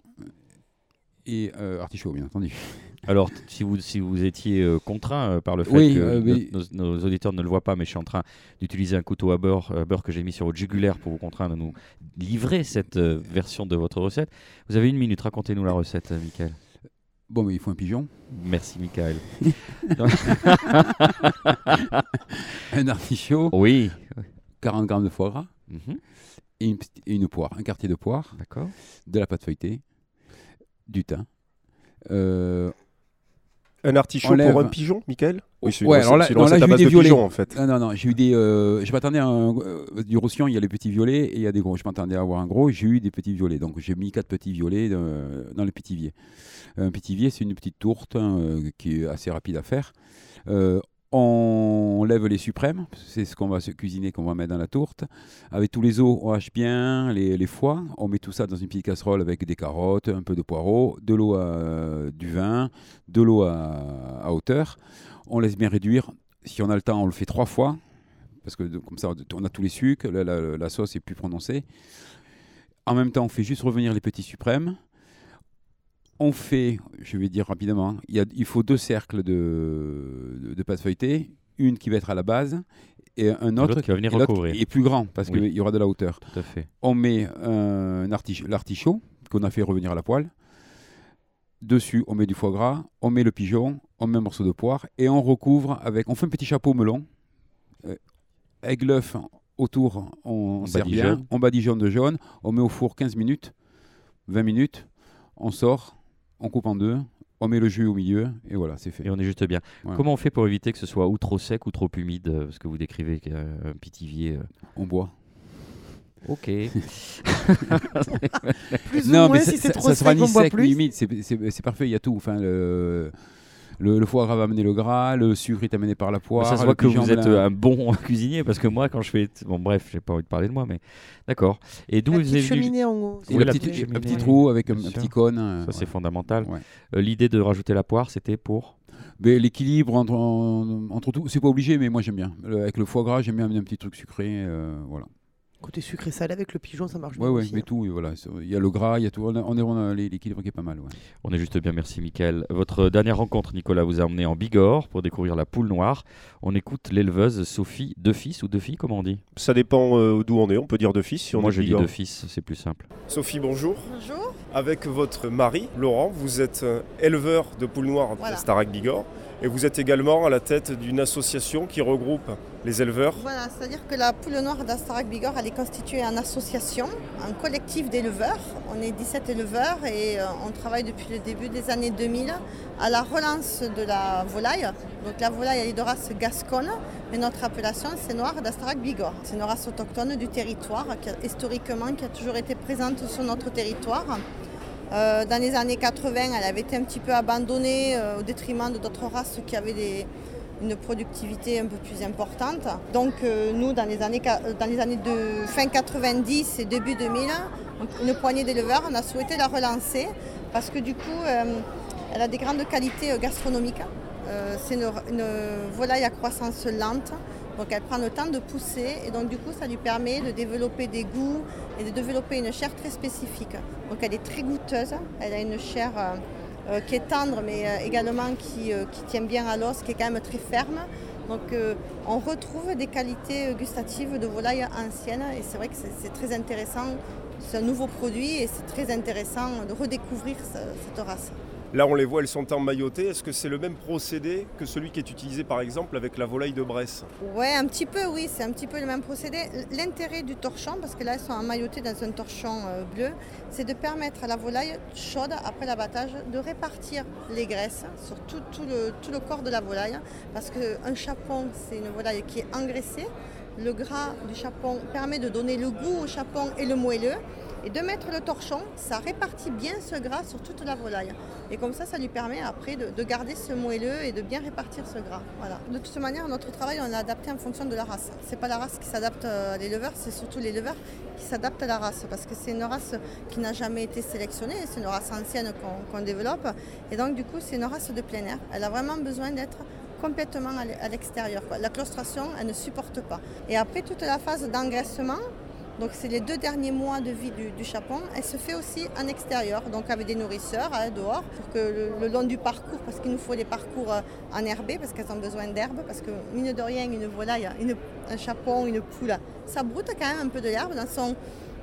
et artichaut, bien entendu. Alors, si vous, si vous étiez euh, contraint euh, par le fait Oui, que euh, mais- nos, nos auditeurs ne le voient pas, mais je suis en train d'utiliser un couteau à beurre, beurre que j'ai mis sur votre jugulaire pour vous contraindre à nous livrer cette version de votre recette. Vous avez une minute, racontez-nous la recette, Michael. Bon, mais il faut un pigeon, Merci, Michael. un artichaut, oui. 40 grammes de foie gras Mhm, et une, petite- et une poire, un quartier de poire. D'accord. de la pâte feuilletée, du thym. Euh, Un artichaut Enlève- pour un pigeon, Michael Oui, c'est Ouais, alors là- non, j'ai eu des de violets. pigeon, en fait. non, non, j'ai eu des. euh, je m'attendais à un, euh, du Roussillon, il y a les petits violets et il y a des gros. Je m'attendais à avoir un gros, j'ai eu des petits violets. Donc j'ai mis quatre petits violets euh, dans le pétivier. Un pétivier, c'est une petite tourte hein, euh, qui est assez rapide à faire. On lève les suprêmes, c'est ce qu'on va se cuisiner, qu'on va mettre dans la tourte. Avec tous les os, on hache bien les, foies. On met tout ça dans une petite casserole avec des carottes, un peu de poireaux, de l'eau, du vin, de l'eau à, hauteur. On laisse bien réduire. Si on a le temps, on le fait trois fois. Parce que comme ça, on a tous les sucres, la sauce est plus prononcée. En même temps, on fait juste revenir les petits suprêmes. On fait, je vais dire rapidement, il, y a- il faut deux cercles de, de, de pâte feuilletée, une qui va être à la base et un autre qui va venir recouvrir. est plus grand parce Oui. qu'il y aura de la hauteur. Tout à fait. On met l'artichaut qu'on a fait revenir à la poêle. Dessus, on met du foie gras, on met le pigeon, on met un morceau de poire et on recouvre avec. On fait un petit chapeau melon. Euh, avec l'œuf autour, on, On sert bien. On badigeonne de jaune. On met au four 15 minutes, 20 minutes. On sort, on coupe en deux, on met le jus au milieu et voilà, c'est fait. Et on est juste bien. Voilà. Comment on fait pour éviter que ce soit ou trop sec ou trop humide euh, Parce que vous décrivez euh, un pitivier. euh. On boit. Ok. Plus non, ou moins, mais si c'est trop ça sera sec, ni on boit sec ni humide, c'est parfait, il y a tout. Enfin, le, le, le foie gras va amener le gras, le sucre est amené par la poire. ça se voit que vous êtes la- euh, un bon cuisinier parce que moi, quand je fais. Bon, bref, j'ai pas envie de parler de moi, mais d'accord. Et d'où La vous cheminée en haut. Oui, le la petit, petite cheminée, petit oui. trou avec un, petit cône. euh, Ça, c'est ouais. fondamental. Ouais. Euh, L'idée de rajouter la poire, c'était pour. L'équilibre entre, en- entre tout, c'est pas obligé, mais moi j'aime bien. Le- avec le foie gras, j'aime bien amener un petit truc sucré. euh, voilà. Côté sucré salé avec le pigeon, ça marche Ouais, bien ouais, aussi, mais hein. tout, voilà. Il y a le gras, il y a tout. On, a- on est on a l'équilibre qui est pas mal. ouais. On est juste bien, merci Mickaël. Votre dernière rencontre, Nicolas, vous a emmené en Bigorre pour découvrir la poule noire. On écoute l'éleveuse Sophie deux fils ou deux filles, comment on dit? Ça dépend euh, d'où on est. On peut dire deux fils si on Moi, est je dis Bigorre. deux fils, c'est plus simple. Sophie, bonjour. Bonjour. Avec votre mari, Laurent, vous êtes euh, éleveur de poules noires Voilà. à Starac Bigorre. Et vous êtes également à la tête d'une association qui regroupe les éleveurs. Voilà, c'est-à-dire que la poule noire d'Astarac Bigorre, elle est constituée en association, un collectif d'éleveurs. On est 17 éleveurs et euh, on travaille depuis le début des années 2000 à la relance de la volaille. Donc la volaille, est de race gasconne, mais notre appellation, c'est noire d'Astarac Bigorre. C'est une race autochtone du territoire, qui a- historiquement, qui a toujours été présente sur notre territoire. Euh, dans les années 80, elle avait été un petit peu abandonnée euh, au détriment de d'autres races qui avaient une productivité un peu plus importante. Donc euh, nous, dans les années, de fin 90 et début 2000, donc, une poignée d'éleveurs, on a souhaité la relancer parce que du coup, elle a des grandes qualités gastronomiques. C'est une, une volaille à croissance lente Donc elle prend le temps de pousser et donc du coup ça lui permet de développer des goûts et de développer une chair très spécifique. Donc elle est très goûteuse, elle a une chair euh, euh, qui est tendre mais euh, également qui, tient bien à l'os, qui est quand même très ferme. Donc on retrouve des qualités gustatives de volaille ancienne et c'est vrai que c'est très intéressant. C'est un nouveau produit et c'est très intéressant de redécouvrir cette race. Là, on les voit, elles sont emmaillotées. Est-ce que c'est le même procédé que celui qui est utilisé par exemple avec la volaille de Bresse? Oui, un petit peu, oui, c'est un petit peu le même procédé. L'intérêt du torchon, parce que là, elles sont emmaillotées dans un torchon euh, bleu, c'est de permettre à la volaille chaude, après l'abattage, de répartir les graisses sur tout, le, tout le corps de la volaille. Parce qu'un chapon, c'est une volaille qui est engraissée. Le gras du chapon permet de donner le goût au chapon et le moelleux. Et de mettre le torchon, ça répartit bien ce gras sur toute la volaille. Et comme ça, ça lui permet après de, garder ce moelleux et de bien répartir ce gras. Voilà. De toute manière, notre travail, on l'a adapté en fonction de la race. Ce n'est pas la race qui s'adapte à l'éleveur, c'est surtout l'éleveur qui s'adapte à la race. Parce que c'est une race qui n'a jamais été sélectionnée, c'est une race ancienne qu'on développe. Et donc, du coup, c'est une race de plein air. Elle a vraiment besoin d'être complètement à l'extérieur. La claustration, elle ne supporte pas. Et après, toute la phase d'engraissement, donc c'est les deux derniers mois de vie du, chapon. Elle se fait aussi en extérieur, donc avec des nourrisseurs hein, dehors, pour que le, long du parcours, parce qu'il nous faut des parcours euh, en herbe, parce qu'elles ont besoin d'herbe, parce que mine de rien, une volaille, un chapon, une poule, ça broute quand même un peu de l'herbe dans son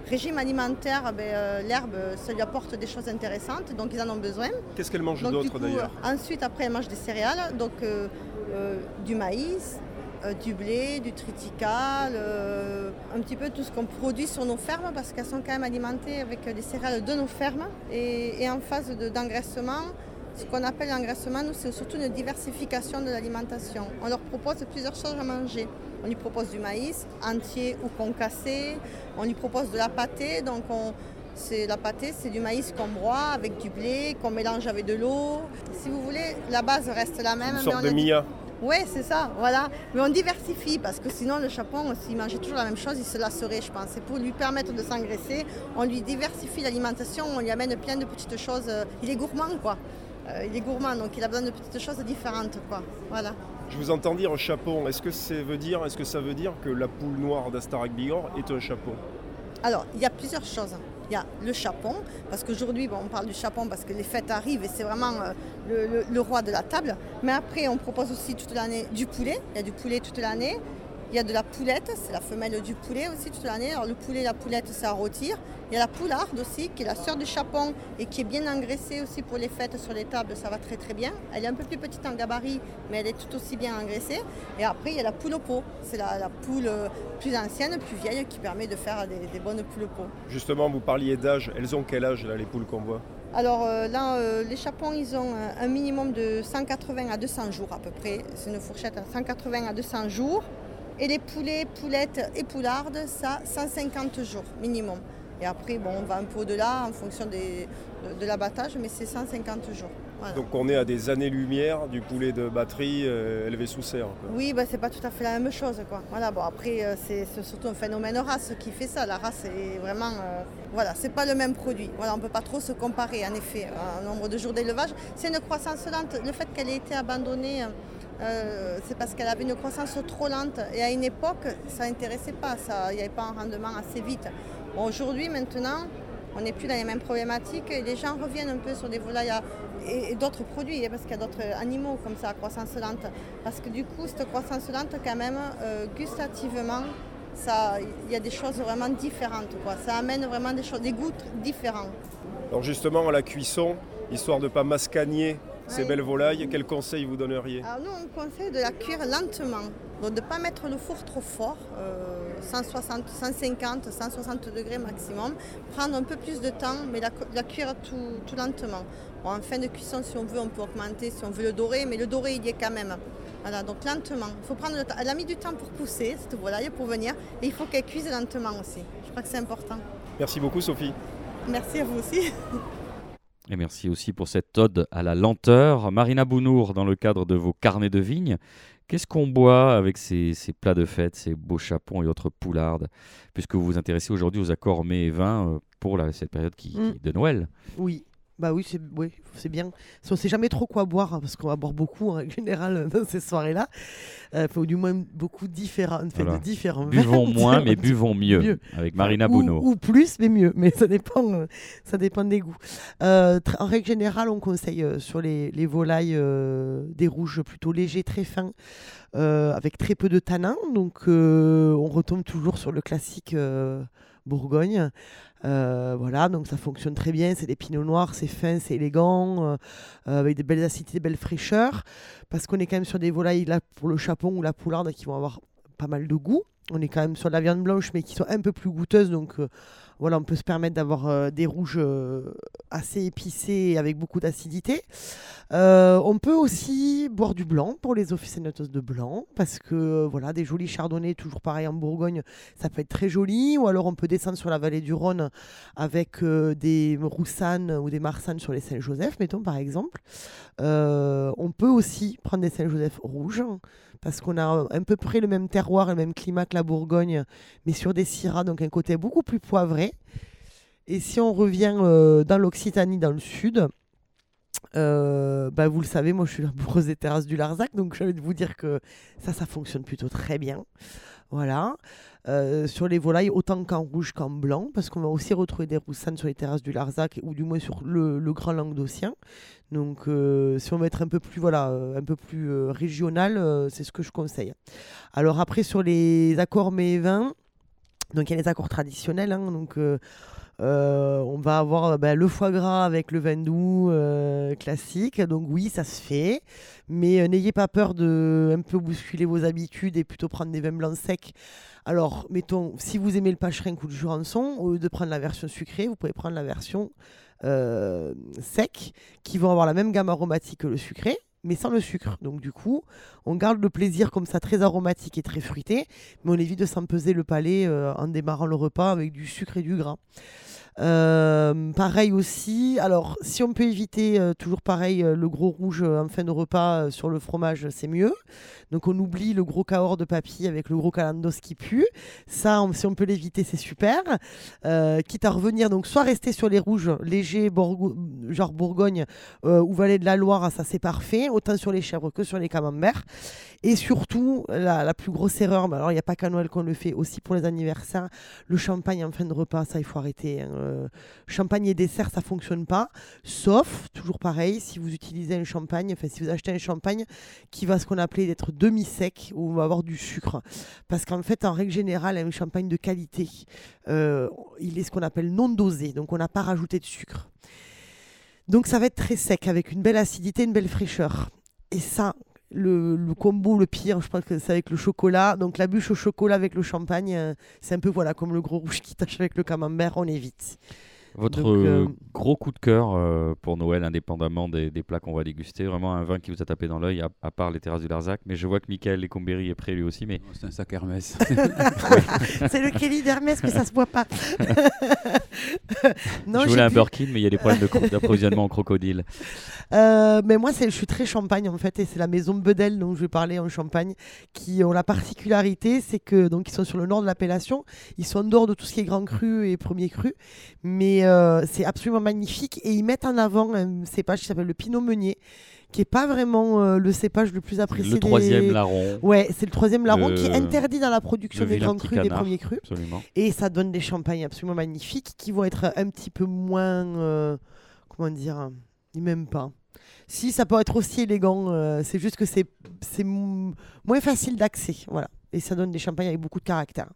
régime alimentaire, ben, euh, l'herbe, ça lui apporte des choses intéressantes, donc ils en ont besoin. Qu'est-ce qu'elle mange d'autre d'ailleurs? Ensuite, après, elle mange des céréales, donc euh, du maïs, euh, du blé, du triticale, euh, un petit peu tout ce qu'on produit sur nos fermes parce qu'elles sont quand même alimentées avec des céréales de nos fermes. Et, en phase d'engraissement, ce qu'on appelle l'engraissement, nous, c'est surtout une diversification de l'alimentation. On leur propose plusieurs choses à manger. On lui propose du maïs entier ou concassé. On lui propose de la pâtée. Donc, c'est la pâtée, c'est du maïs qu'on broie avec du blé, qu'on mélange avec de l'eau. Si vous voulez, la base reste la même. Une sorte de mia. Oui, c'est ça, voilà. Mais on diversifie parce que sinon le chapon, s'il mangeait toujours la même chose, il se lasserait, je pense. Et pour lui permettre de s'engraisser, on lui diversifie l'alimentation, on lui amène plein de petites choses. Il est gourmand, quoi. Euh, il est gourmand, donc il a besoin de petites choses différentes, quoi. Voilà. Je vous entends dire chapon. Est-ce que, ça veut dire, est-ce que ça veut dire que la poule noire d'Astarac Bigorre est un chapon Alors, il y a plusieurs choses il y a le chapon, parce qu'aujourd'hui, on parle du chapon parce que les fêtes arrivent et c'est vraiment euh, le, roi de la table. Mais après, on propose aussi toute l'année du poulet. Il y a du poulet toute l'année. Il y a de la poulette, c'est la femelle du poulet aussi toute l'année. Alors le poulet, la poulette, ça rôtir. Il y a la poularde aussi, qui est la sœur du chapon et qui est bien engraissée aussi pour les fêtes sur les tables, ça va très très bien. Elle est un peu plus petite en gabarit, mais elle est tout aussi bien engraissée. Et après, il y a la poule au pot. C'est la, poule euh, plus ancienne, plus vieille, qui permet de faire des, bonnes poules au pot. Justement, vous parliez d'âge. Elles ont quel âge, là, les poules qu'on voit? Alors euh, là, euh, les chapons, ils ont un minimum de 180 à 200 jours à peu près. C'est une fourchette à 180 à 200 jours. Et les poulets, poulettes et poulardes, ça, 150 jours minimum. Et après, bon, on va un peu au-delà en fonction de, l'abattage, mais c'est 150 jours. Donc on est à des années-lumière du poulet de batterie euh, élevé sous serre. Oui, bah, c'est pas tout à fait la même chose. Quoi. Voilà, bon, après, euh, c'est surtout un phénomène race qui fait ça. La race est vraiment. Euh, voilà, c'est pas le même produit. Voilà, on ne peut pas trop se comparer, en effet, un nombre de jours d'élevage. C'est une croissance lente. Le fait qu'elle ait été abandonnée euh, c'est parce qu'elle avait une croissance trop lente. Et à une époque, ça n'intéressait pas, il n'y avait pas un rendement assez vite. Aujourd'hui, maintenant, on n'est plus dans les mêmes problématiques les gens reviennent un peu sur des volailles et, d'autres produits, hein, parce qu'il y a d'autres animaux comme ça à croissance lente. Parce que du coup, cette croissance lente, quand même, euh, gustativement, il y a des choses vraiment différentes. Ça amène vraiment des, choses, des goûts différents. Alors justement, la cuisson, histoire de ne pas mascagner ces belles volailles, quel conseil vous donneriez Alors nous, on conseille de la cuire lentement. Donc de ne pas mettre le four trop fort, 160, 150, 160 degrés maximum. Prendre un peu plus de temps, mais la, cuire tout, lentement. en fin de cuisson, si on veut, on peut augmenter, si on veut le dorer, mais le doré, il y est quand même. Voilà, donc lentement. Il faut prendre le temps. Elle a mis du temps pour pousser, cette volaille, pour venir, et il faut qu'elle cuise lentement aussi. Je crois que c'est important. Merci beaucoup, Sophie. Merci à vous aussi. Et merci aussi pour cette ode à la lenteur. Marina Bounour, dans le cadre de vos carnets de vigne, qu'est-ce qu'on boit avec ces, plats de fête, ces beaux chapons et autres poulardes, puisque vous vous intéressez aujourd'hui aux accords mets et vins euh, pour cette période qui, mm. de Noël? Oui, Bah oui, c'est oui, c'est bien. On sait jamais trop quoi boire, hein, parce qu'on va boire beaucoup en général dans ces soirées-là, euh, faut du moins beaucoup différents, fait, Voilà. de différents Buvons moins, mais buvons mieux. Mieux. Avec Marina ou, Bouno. ou plus, mais mieux. Mais ça dépend, euh, ça dépend des goûts. Euh, en règle générale, on conseille euh, sur les, les volailles des rouges plutôt légers, très fins, avec très peu de tanins. Donc, on retombe toujours sur le classique Bourgogne. Euh, voilà, donc ça fonctionne très bien. C'est des pinots noirs, c'est fin, c'est élégant, euh, euh, avec des belles acidités, des belles fraîcheurs. Parce qu'on est quand même sur des volailles, là, pour le chapon ou la poularde, qui vont avoir pas mal de goût. On est quand même sur de la viande blanche, mais qui sont un peu plus goûteuses. Donc voilà, on peut se permettre d'avoir euh, des rouges euh, assez épicés avec beaucoup d'acidité. Euh, on peut aussi boire du blanc pour les aficionados de blanc, parce que voilà, des jolis chardonnays, toujours pareil en Bourgogne, ça peut être très joli. Ou alors on peut descendre sur la vallée du Rhône avec des roussanes ou des marsannes sur les Saint-Joseph, mettons par exemple. On peut aussi prendre des Saint-Joseph rouges parce qu'on a à peu près le même terroir le même climat que la Bourgogne, mais sur des syrahs, donc un côté beaucoup plus poivré. Et si on revient euh, dans l'Occitanie, dans le sud, euh, bah, vous le savez, moi je suis amoureuse des terrasses du Larzac, donc envie de vous dire que ça, ça fonctionne plutôt très bien. Voilà. Euh, sur les volailles, autant qu'en rouge qu'en blanc, parce qu'on va aussi retrouver des roussanes sur les terrasses du Larzac, ou du moins sur le, Grand Languedocien. Donc, euh, si on veut être un peu plus, voilà, euh, un peu plus régional, c'est ce que je conseille. Alors après, sur les accords mets donc il y a les accords traditionnels, hein, donc on va avoir euh, ben, le foie gras avec le vin doux euh, classique. Donc oui, ça se fait, mais euh, n'ayez pas peur de un peu bousculer vos habitudes et plutôt prendre des vins blancs secs. Alors, mettons, si vous aimez le pacherin ou le jurançon, au lieu de prendre la version sucrée, vous pouvez prendre la version euh, sec, qui vont avoir la même gamme aromatique que le sucré, mais sans le sucre. Donc du coup, on garde le plaisir comme ça, très aromatique et très fruité, mais on évite de s'empeser le palais euh, en démarrant le repas avec du sucre et du gras. Euh, pareil aussi, alors si on peut éviter euh, toujours pareil euh, le gros rouge en fin de repas sur le fromage, c'est mieux. Donc on oublie le gros cahors de papy avec le gros calandos qui pue. Ça, on- si on peut l'éviter, c'est super. Quitte à revenir, donc soit rester sur les rouges légers, genre Bourgogne ou Vallée de la Loire, ça c'est parfait, autant sur les chèvres que sur les camemberts. Et surtout, la, plus grosse erreur, mais alors il n'y a pas qu'à Noël qu'on le fait, aussi pour les anniversaires, le champagne en fin de repas, ça il faut arrêter. hein. Euh, champagne et dessert, ça fonctionne pas. Sauf, toujours pareil, si vous utilisez un champagne, enfin si vous achetez un champagne qui va ce qu'on appelait d'être demi-sec, où on va avoir du sucre. Parce qu'en fait, en règle générale, un champagne de qualité, euh, il est ce qu'on appelle non dosé, donc on n'a pas rajouté de sucre. Donc ça va être très sec, avec une belle acidité, une belle fraîcheur. Et ça, le, le combo, le pire, je pense que c'est avec le chocolat. Donc la bûche au chocolat avec le champagne, euh, c'est un peu voilà comme le gros rouge qui tâche avec le camembert, on évite. Votre Donc, euh, gros coup de cœur euh, pour Noël, indépendamment des, des plats qu'on va déguster, vraiment un vin qui vous a tapé dans l'œil, à, à part les terrasses du Larzac. Mais je vois que Michael Lecombéry est prêt lui aussi. Mais C'est un sac Hermès. c'est le Kelly d'Hermès, mais ça se voit pas. non, je voulais un bu- Birkin, mais il y a des problèmes de cro- d'approvisionnement en crocodile. Euh, mais moi, c'est- je suis très champagne en fait, et c'est la maison Bedel dont je vais parler en Champagne, qui ont la particularité, c'est que donc ils sont sur le nord de l'appellation, ils sont en dehors de tout ce qui est grand cru et premier cru, mais euh, c'est absolument magnifique et ils mettent en avant un cépage qui s'appelle le Pinot Meunier, qui est pas vraiment euh, le cépage le plus apprécié. Le des- troisième larron. Ouais, c'est le troisième larron Le- qui est interdit dans la production le des grands crus des premiers crus. Absolument. Et ça donne des champagnes absolument magnifiques qui vont être un petit peu moins. euh, comment dire Ni même pas. Si, ça peut être aussi élégant. c'est juste que c'est moins facile d'accès. Voilà. Et ça donne des champagnes avec beaucoup de caractère.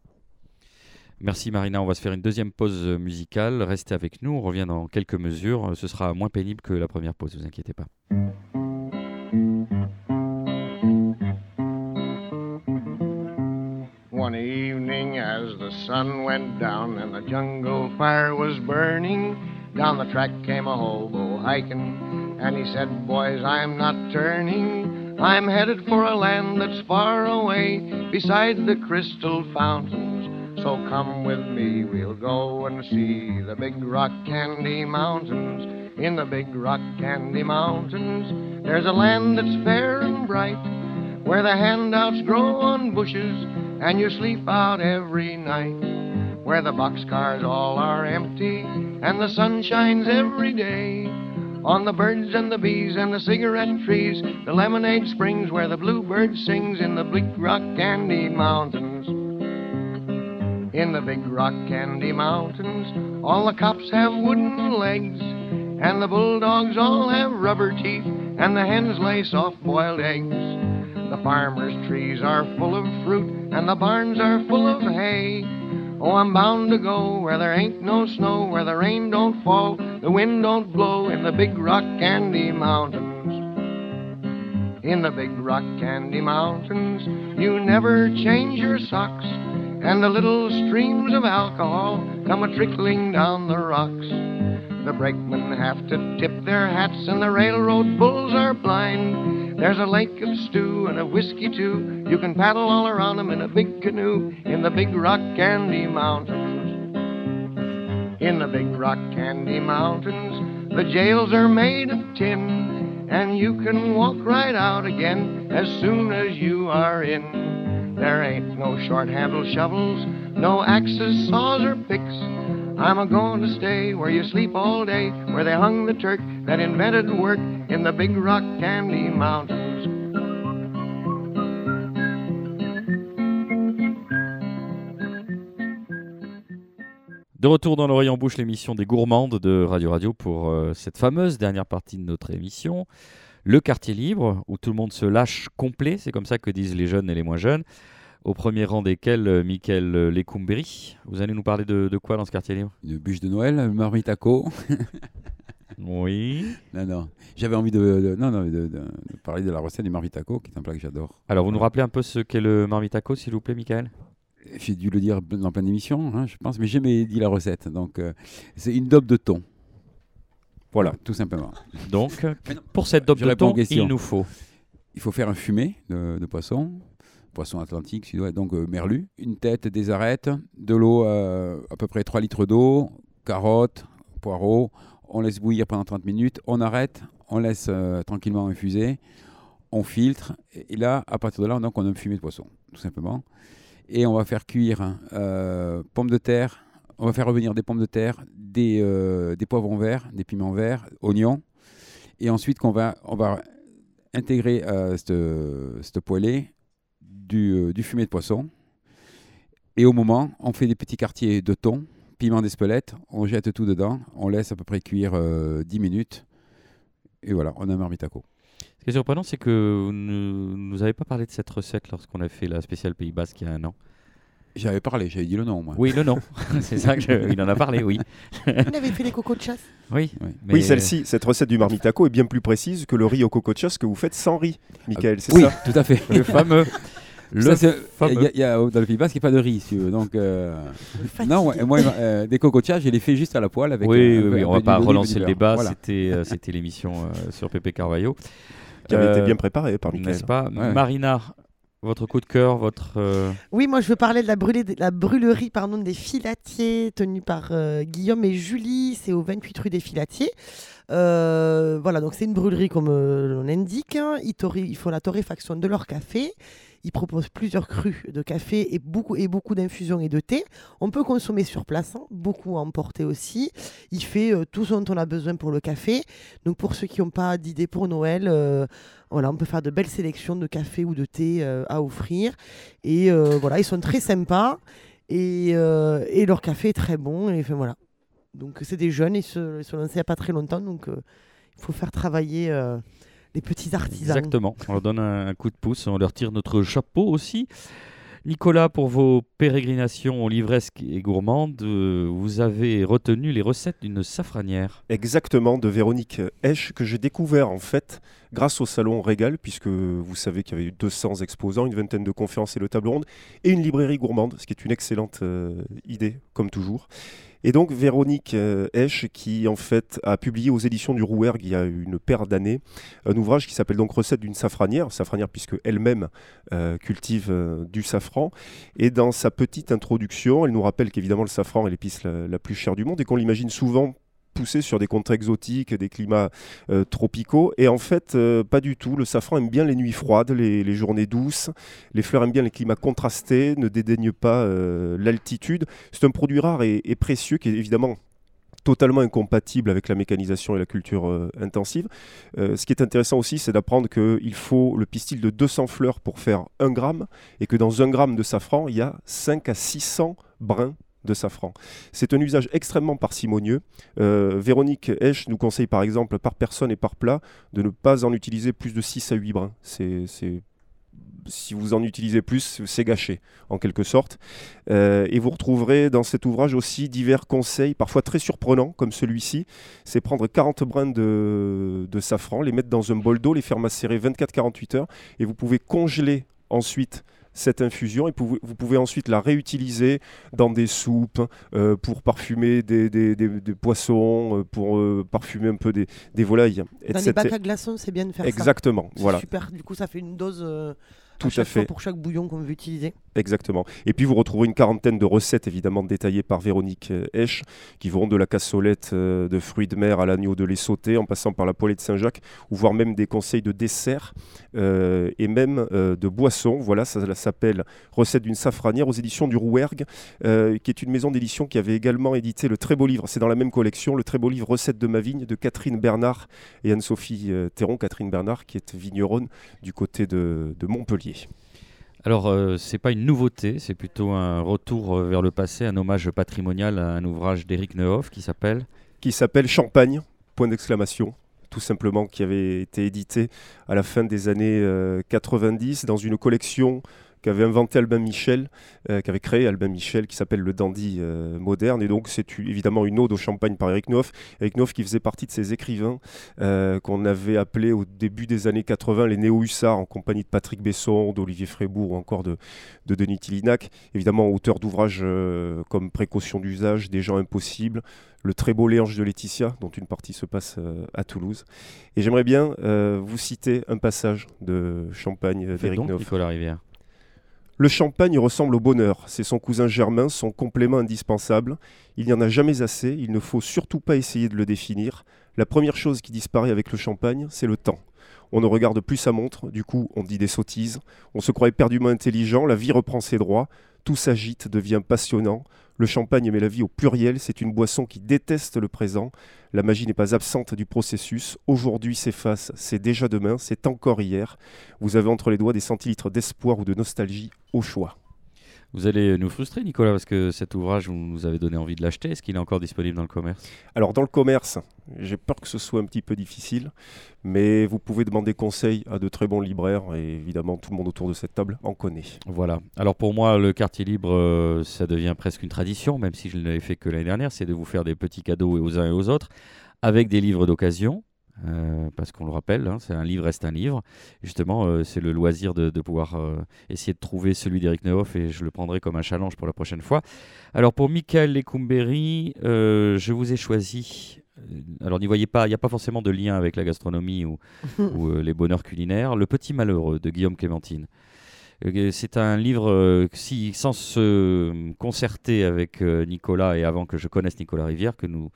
Merci Marina, on va se faire une deuxième pause musicale. Restez avec nous, on revient dans quelques mesures. Ce sera moins pénible que la première pause, vous inquiétez pas. One evening, as the sun went down and the jungle fire was burning, down the track came a hobo hiking, and he said, Boys, I'm not turning. I'm headed for a land that's far away, beside the crystal fountains. So come with me, we'll go and see the big rock candy mountains. In the big rock candy mountains, there's a land that's fair and bright where the handouts grow on bushes and you sleep out every night, where the boxcars all are empty and the sun shines every day. on the birds and the bees and the cigarette trees, the lemonade springs where the bluebird sings in the Bleak Rock Candy Mountains. In the Big Rock Candy Mountains, all the cops have wooden legs, and the bulldogs all have rubber teeth, and the hens lay soft boiled eggs. The farmers' trees are full of fruit, and the barns are full of hay. Oh, I'm bound to go where there ain't no snow, where the rain don't fall, the wind don't blow in the Big Rock Candy Mountains. In the Big Rock Candy Mountains, you never change your socks, and the little streams of alcohol come a trickling down the rocks. The brakemen have to tip their hats, and the railroad bulls are blind. There's a lake of stew and a whiskey too. You can paddle all around 'em in a big canoe in the Big Rock Candy Mountains. In the Big Rock Candy Mountains, the jails are made of tin, and you can walk right out again as soon as you are in. There ain't no short handled shovels, no axes, saws, or picks. I'm a going to stay where you sleep all day, where they hung the Turk that invented work in the Big Rock Candy Mountains. De retour dans l'Orient Bouche, l'émission des gourmandes de Radio Radio pour euh, cette fameuse dernière partie de notre émission. Le quartier libre, où tout le monde se lâche complet, c'est comme ça que disent les jeunes et les moins jeunes. Au premier rang desquels, euh, Michael Lecumberi. Vous allez nous parler de, de quoi dans ce quartier libre? Une bûche de Noël, un marmitaco. Oui. Non, non. J'avais envie de, de- non, non, de, de- de parler de la recette du marmitaco, qui est un plat que j'adore. Alors, vous nous rappelez un peu ce qu'est le marmitaco, s'il vous plaît, Michael? J'ai dû le dire dans plein d'émissions, hein, je pense, mais j'ai jamais dit la recette. Donc, euh, c'est une dope de thon. Voilà, tout simplement. Donc, non, pour cette dope de thon, il nous faut Il faut faire un fumé de, de poisson, poisson atlantique, sud donc euh, merlu, une tête, des arêtes, de l'eau, euh, à peu près 3 litres d'eau, carottes, poireaux. On laisse bouillir pendant 30 minutes, on arrête, on laisse euh, tranquillement infuser, on filtre, et, et là, à partir de là, donc, on a un fumé de poisson, tout simplement. Et on va faire cuire pommes de terre, on va faire revenir des pommes de terre, des, euh, poivrons verts, des piments verts, oignons, et ensuite va, on va intégrer à cette, cette poêlée du, euh, du fumet de poisson. Et au moment, on fait des petits quartiers de thon, piment d'Espelette, on jette tout dedans, on laisse à peu près cuire euh, 10 minutes. Et voilà, on a un marmitaco. Ce qui est surprenant, c'est que vous ne nous avez pas parlé de cette recette lorsqu'on a fait la spéciale Pays Basque il y a un an. J'avais parlé, j'avais dit le nom, moi. Oui, le nom. c'est ça que je- il en a parlé, oui. Il avait fait les cocos de chasse. Oui, Oui. mais- Oui, celle-ci, cette recette du marmitaco est bien plus précise que le riz au coco de chasse que vous faites sans riz, Michael, c'est oui, ça? tout à fait. Le fameux. Le Ça, fameux. il y a- y a- dans le Pays Basque, il n'y a pas de riz, si tu veux. Donc, euh, non, ouais, moi, euh, des cocotiers, je les fais juste à la poêle avec oui, euh, un oui, peu- oui, un on peu va pas relancer le débat. Voilà. C'était, euh, c'était l'émission euh, sur Pépé Carvalho. Qui avait été bien préparé par Michael. N'est-ce pas? Ouais. Marina, votre coup de cœur, votre. euh, Oui, moi je veux parler de la, brûlée- la brûlerie pardon, des filatiers tenue par euh, Guillaume et Julie. C'est au 28 rue des filatiers. Euh, voilà, donc c'est une brûlerie comme euh, l'on indique. hein. Ils, font la torréfaction de leur café. Ils proposent plusieurs crus de café et beaucoup, et beaucoup d'infusions et de thé. On peut consommer sur place, hein, beaucoup à emporter aussi. Il fait euh, tout ce dont on a besoin pour le café. Donc pour ceux qui n'ont pas d'idée pour Noël, voilà, on peut faire de belles sélections de café ou de thé à offrir. Et voilà, ils sont très sympas et, leur café est très bon. Et voilà. Donc c'est des jeunes, ils se, ils se sont lancés il n'y a pas très longtemps, donc euh, il faut faire travailler euh, les petits artisans. Exactement. On leur donne un, un coup de pouce, on leur tire notre chapeau aussi. Nicolas, pour vos pérégrinations livresques et gourmandes, euh, vous avez retenu les recettes d'une safranière. Exactement, de Véronique Esch, que j'ai découvert en fait grâce au salon Régal, puisque vous savez qu'il y avait eu 200 exposants, une vingtaine de conférences et le table ronde, et une librairie gourmande, ce qui est une excellente euh, idée, comme toujours. Et donc Véronique euh, Esch, qui en fait a publié aux éditions du Rouergue il y a une paire d'années, un ouvrage qui s'appelle donc Recette d'une safranière, safranière puisque elle-même euh, cultive euh, du safran. Et dans sa petite introduction, elle nous rappelle qu'évidemment le safran est l'épice la plus chère du monde et qu'on l'imagine souvent poussé sur des contrées exotiques, des climats euh, tropicaux. Et en fait, euh, pas du tout. Le safran aime bien les nuits froides, les, les journées douces. Les fleurs aiment bien les climats contrastés, ne dédaignent pas euh, l'altitude. C'est un produit rare et, précieux qui est évidemment totalement incompatible avec la mécanisation et la culture intensive. Ce qui est intéressant aussi, c'est d'apprendre qu'il faut le pistil de 200 fleurs pour faire 1 gramme, et que dans 1 gramme de safran, il y a 5 à 600 brins de safran. C'est un usage extrêmement parcimonieux. Euh, Véronique Esch nous conseille par exemple par personne et par plat de ne pas en utiliser plus de 6 à 8 brins. C'est si vous en utilisez plus, c'est gâché, en quelque sorte. Euh, et vous retrouverez dans cet ouvrage aussi divers conseils, parfois très surprenants, comme celui-ci. C'est prendre 40 brins de, de, safran, les mettre dans un bol d'eau, les faire macérer 24-48 heures, et vous pouvez congeler ensuite cette infusion et vous, vous pouvez ensuite la réutiliser dans des soupes euh, pour parfumer des, des, des, des poissons, euh, pour euh, parfumer un peu des, volailles. Dans les bacs à glaçons, c'est bien de faire Exactement, ça. Exactement, voilà. Super, du coup ça fait une dose tout à, fait. pour chaque bouillon qu'on veut utiliser. Exactement. Et puis vous retrouverez une quarantaine de recettes évidemment détaillées par Véronique euh, Esch, qui vont de la cassolette euh, de fruits de mer à l'agneau de lait sauté, en passant par la poêlée de Saint-Jacques, ou voire même des conseils de dessert euh, et même de boissons. Voilà, ça, s'appelle Recette d'une safranière aux éditions du Rouergue, qui est une maison d'édition qui avait également édité le très beau livre, c'est dans la même collection, le très beau livre Recette de ma vigne de Catherine Bernard et Anne-Sophie Théron. Catherine Bernard qui est vigneronne du côté de Montpellier. Alors, euh, c'est pas une nouveauté, c'est plutôt un retour euh, vers le passé, un hommage patrimonial à un ouvrage d'Éric Nehoff qui s'appelle Qui s'appelle Champagne, point d'exclamation, tout simplement, qui avait été édité à la fin des années 90 euh, dans une collection qu'avait inventé Albin Michel, euh, qu'avait créé Albin Michel, qui s'appelle le dandy euh, moderne. Et donc, c'est évidemment une ode au champagne par Eric Neuf. Eric Neuf qui faisait partie de ces écrivains euh, qu'on avait appelés au début des années 80 les néo-hussards, en compagnie de Patrick Besson, d'Olivier Frébourg ou encore de, de Denis Tillinac. Évidemment, auteur d'ouvrages comme Précaution d'usage, Des gens impossibles, le très beau Léange de Laetitia, dont une partie se passe à Toulouse. Et j'aimerais bien vous citer un passage de Champagne d'Eric Neuf. Nicolas Rivière. Le champagne ressemble au bonheur, c'est son cousin germain, son complément indispensable. Il n'y en a jamais assez, il ne faut surtout pas essayer de le définir. La première chose qui disparaît avec le champagne, c'est le temps. On ne regarde plus sa montre, du coup on dit des sottises, on se croit éperdument intelligent, la vie reprend ses droits, tout s'agite, devient passionnant. Le champagne met la vie au pluriel, c'est une boisson qui déteste le présent. La magie n'est pas absente du processus. Aujourd'hui s'efface, c'est déjà demain, c'est encore hier. Vous avez entre les doigts des centilitres d'espoir ou de nostalgie au choix. Vous allez nous frustrer, Nicolas, parce que cet ouvrage, vous nous avez donné envie de l'acheter. Est-ce qu'il est encore disponible dans le commerce? Alors, dans le commerce, j'ai peur que ce soit un petit peu difficile, mais vous pouvez demander conseil à de très bons libraires, et évidemment, tout le monde autour de cette table en connaît. Voilà. Alors, pour moi, le quartier libre, euh, ça devient presque une tradition, même si je ne l'avais fait que l'année dernière, c'est de vous faire des petits cadeaux aux uns et aux autres, avec des livres d'occasion. Euh, parce qu'on le rappelle, hein, c'est un livre reste un livre. Justement, euh, c'est le loisir de, pouvoir euh, essayer de trouver celui d'Eric Nehoff et je le prendrai comme un challenge pour la prochaine fois. Alors pour Michael Lecumberi, je vous ai choisi. Alors n'y voyez pas, il n'y a pas forcément de lien avec la gastronomie ou, ou les bonheurs culinaires. Le Petit Malheureux de Guillaume Clémentine. C'est un livre, si, sans se concerter avec Nicolas et avant que je connaisse Nicolas Rivière, que nous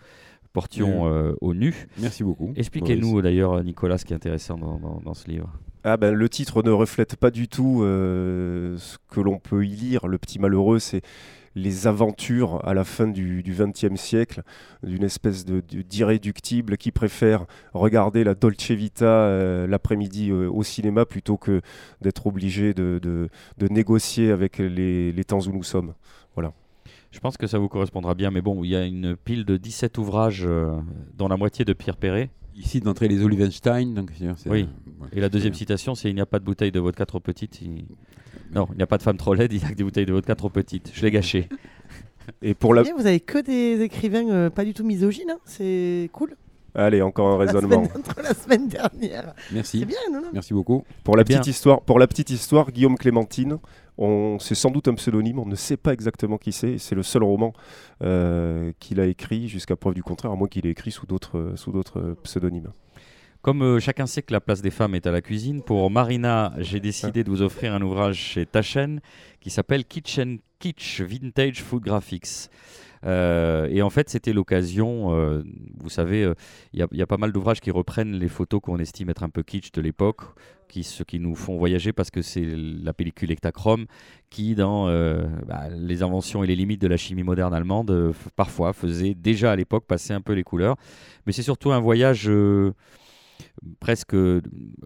portions euh, au nu. Merci beaucoup. Expliquez-nous d'ailleurs, Nicolas, ce qui est intéressant dans, ce livre. Ah ben, le titre ne reflète pas du tout euh, ce que l'on peut y lire. Le petit malheureux, c'est les aventures à la fin du XXe siècle d'une espèce de, d'irréductible qui préfère regarder la Dolce Vita euh, l'après-midi au cinéma plutôt que d'être obligé de, de négocier avec les, les temps où nous sommes. Je pense que ça vous correspondra bien, mais bon, il y a une pile de 17 ouvrages, euh, dans la moitié de Pierre Perret. Ici, d'entrée les Olivenstein. Donc, oui. Et la deuxième citation, c'est Il n'y a pas de bouteille de vodka trop petite. Non, il n'y a pas de femme trop laide, il n'y a que des bouteilles de vodka trop petites. Je l'ai gâché. Et pour la... Vous avez que des écrivains euh, pas du tout misogynes, hein. c'est cool. Allez, encore un raisonnement. entre la semaine dernière. Merci. C'est bien, non, non Merci beaucoup. Pour la, petite histoire, pour la petite histoire, Guillaume Clémentine, c'est sans doute un pseudonyme, on ne sait pas exactement qui c'est. C'est le seul roman euh, qu'il a écrit, jusqu'à preuve du contraire, à moins qu'il ait écrit sous d'autres, pseudonymes. Comme euh, chacun sait que la place des femmes est à la cuisine, pour Marina, j'ai décidé de vous offrir un ouvrage chez Taschen qui s'appelle Kitchen Kitsch Vintage Food Graphics. Euh, et en fait, c'était l'occasion, euh, vous savez, euh, il y, a- il y a pas mal d'ouvrages qui reprennent les photos qu'on estime être un peu kitsch de l'époque, qui, qui nous font voyager parce que c'est la pellicule Ektachrome qui, dans euh, bah, les inventions et les limites de la chimie moderne allemande, euh, parfois faisait déjà à l'époque passer un peu les couleurs. Mais c'est surtout un voyage euh, presque.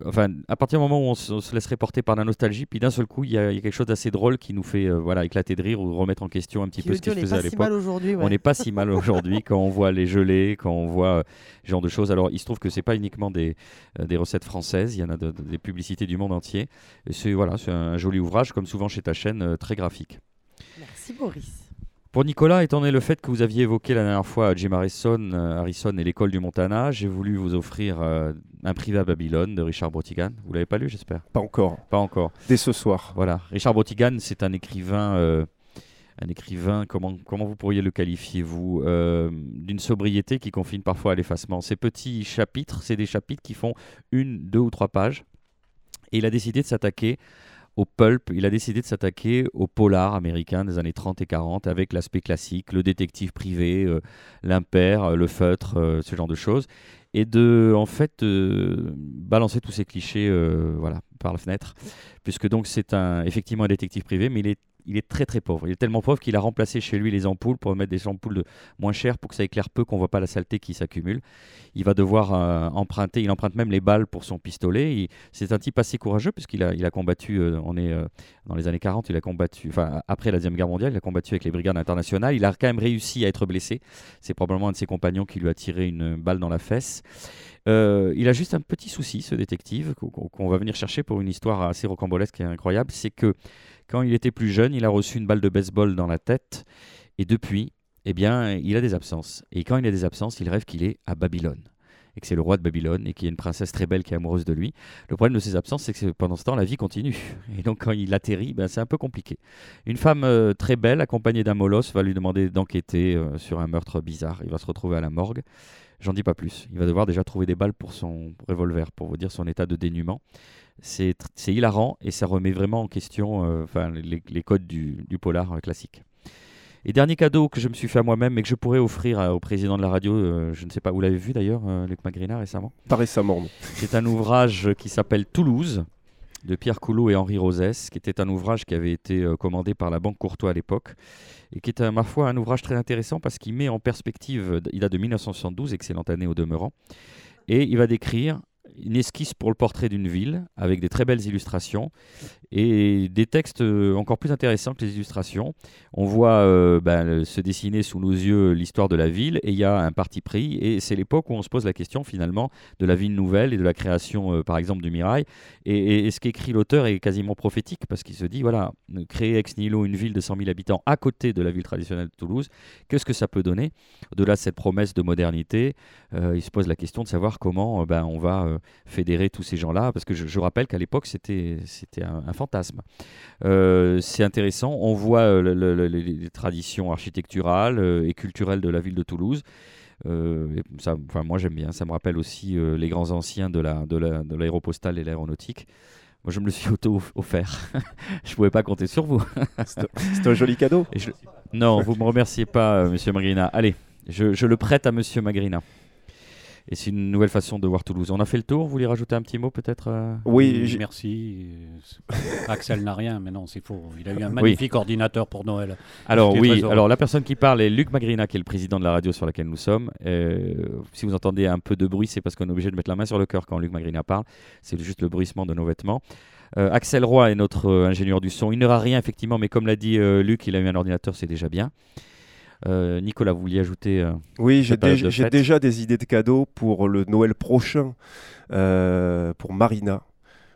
Enfin, à partir du moment où on se, on se laisserait porter par la nostalgie, puis d'un seul coup, il y, a il y a quelque chose d'assez drôle qui nous fait euh, voilà, éclater de rire ou remettre en question un petit peu ce qui se faisait à l'époque. ouais. On n'est pas si mal aujourd'hui quand on voit les gelées, quand on voit euh, ce genre de choses. Alors, il se trouve que c'est pas uniquement des, euh, des recettes françaises, il y en a de- de- des publicités du monde entier. C'est voilà, c'est un joli ouvrage, comme souvent chez ta chaîne, très graphique. Merci Boris. Pour Nicolas, étant donné le fait que vous aviez évoqué la dernière fois Jim Harrison, euh, Harrison et l'école du Montana, j'ai voulu vous offrir euh, Un privé à Babylone de Richard Brotigan. Vous l'avez pas lu, j'espère? Pas encore. Pas encore. Dès ce soir. Voilà. Richard Brotigan, c'est un écrivain, euh, un écrivain, comment, comment vous pourriez le qualifier, vous Euh, D'une sobriété qui confine parfois à l'effacement. Ces petits chapitres, c'est des chapitres qui font une, deux ou trois pages. Et il a décidé de s'attaquer au pulp, il a décidé de s'attaquer au polar américain des années 30 et 40 avec l'aspect classique, le détective privé, euh, l'impair, euh, le feutre, euh, ce genre de choses, et de en fait balancer tous ces clichés voilà, par la fenêtre, puisque donc c'est un, effectivement un détective privé, mais il est, il est très très pauvre. Il est tellement pauvre qu'il a remplacé chez lui les ampoules pour mettre des ampoules moins chères pour que ça éclaire peu, qu'on voit pas la saleté qui s'accumule. Il va devoir euh, emprunter, il emprunte même les balles pour son pistolet. C'est un type assez courageux puisqu'il a, il a combattu, euh, on est euh, dans les années 40, il a combattu, enfin après la Deuxième Guerre mondiale, il a combattu avec les brigades internationales. Il a quand même réussi à être blessé. C'est probablement un de ses compagnons qui lui a tiré une balle dans la fesse. Il a juste un petit souci, ce détective, qu'on va venir chercher pour une histoire assez rocambolesque et incroyable. C'est que quand il était plus jeune, il a reçu une balle de baseball dans la tête. Et depuis, eh bien, il a des absences. Et quand il a des absences, il rêve qu'il est à Babylone. Et que c'est le roi de Babylone et qu'il y a une princesse très belle qui est amoureuse de lui. Le problème de ces absences, c'est que pendant ce temps, la vie continue. Et donc, quand il atterrit, ben, c'est un peu compliqué. Une femme euh, très belle, accompagnée d'un molosse, va lui demander d'enquêter euh, sur un meurtre bizarre. Il va se retrouver à la morgue. J'en dis pas plus. Il va devoir déjà trouver des balles pour son revolver, pour vous dire son état de dénuement. C'est hilarant et ça remet vraiment en question euh, enfin, les, les codes du, du polar euh, classique. Et dernier cadeau que je me suis fait à moi-même et que je pourrais offrir à- au président de la radio, euh, je ne sais pas, vous l'avez vu d'ailleurs, euh, Luc Magrina récemment? Pas récemment. non. C'est un ouvrage qui s'appelle Toulouse de Pierre Coulot et Henri Rosès, qui était un ouvrage qui avait été euh, commandé par la Banque Courtois à l'époque et qui est, à ma foi, un ouvrage très intéressant parce qu'il met en perspective, il date de 1972, excellente année au demeurant, et il va décrire une esquisse pour le portrait d'une ville avec des très belles illustrations et des textes euh, encore plus intéressants que les illustrations. On voit euh, ben, se dessiner sous nos yeux l'histoire de la ville et il y a un parti pris et c'est l'époque où on se pose la question finalement de la ville nouvelle et de la création euh, par exemple du Mirail et, ce qu'écrit l'auteur est quasiment prophétique parce qu'il se dit voilà créer ex nihilo une ville de 100 000 habitants à côté de la ville traditionnelle de Toulouse qu'est-ce que ça peut donner? Au-delà de cette promesse de modernité il se pose la question de savoir comment ben, on va fédérer tous ces gens-là, parce que je, je rappelle qu'à l'époque, c'était un, un fantasme. Euh, c'est intéressant, on voit euh, le- le- le- les, traditions architecturales euh, et culturelles de la ville de Toulouse. Euh, et ça, enfin, moi j'aime bien, ça me rappelle aussi euh, les grands anciens de la- de la- de l'aéropostale et l'aéronautique. Moi je me le suis auto-offert, je pouvais pas compter sur vous. C'est un joli cadeau. Je- Non, vous me remerciez pas, euh, monsieur Magrina. Allez, je, je le prête à monsieur Magrina. Et c'est une nouvelle façon de voir Toulouse. On a fait le tour, vous voulez rajouter un petit mot peut-être euh Oui, Merci. Axel n'a rien, mais non, c'est faux. Il a eu un magnifique ordinateur pour Noël. Alors oui, alors la personne qui parle est Luc Magrina, qui est le président de la radio sur laquelle nous sommes. Euh, si vous entendez un peu de bruit, c'est parce qu'on est obligé de mettre la main sur le cœur quand Luc Magrina parle. C'est juste le bruissement de nos vêtements. Euh, Axel Roy est notre euh, ingénieur du son. Il n'aura rien effectivement, mais comme l'a dit euh, Luc, il a eu un ordinateur, c'est déjà bien. Euh, Nicolas, vous vouliez ajouter euh, Oui, j'ai déjà, des idées de cadeaux pour le Noël prochain euh, pour Marina.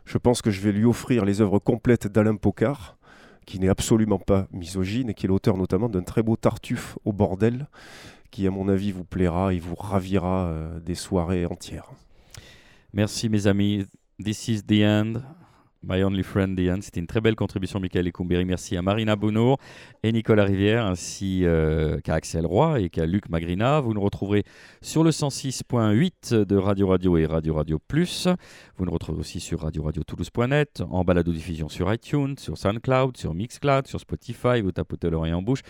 Je pense que je vais lui offrir les œuvres complètes d'Alain Pocard, qui n'est absolument pas misogyne et qui est l'auteur notamment d'un très beau Tartuffe au bordel, qui à mon avis vous plaira et vous ravira des soirées entières. Merci mes amis. This is the end. My Only Friend Diane. C'était une très belle contribution, Michael Ecumberi. Merci à Marina Bounour et Nicolas Rivière, ainsi euh, qu'à Axel Roy et qu'à Luc Magrina. Vous nous retrouverez sur le 106.8 de Radio Radio et Radio Radio Plus. Vous nous retrouvez aussi sur Radio Radio Toulouse.net, en balado-diffusion sur iTunes, sur SoundCloud, sur Mixcloud, sur Spotify. Vous tapotez l'oreille en bouche.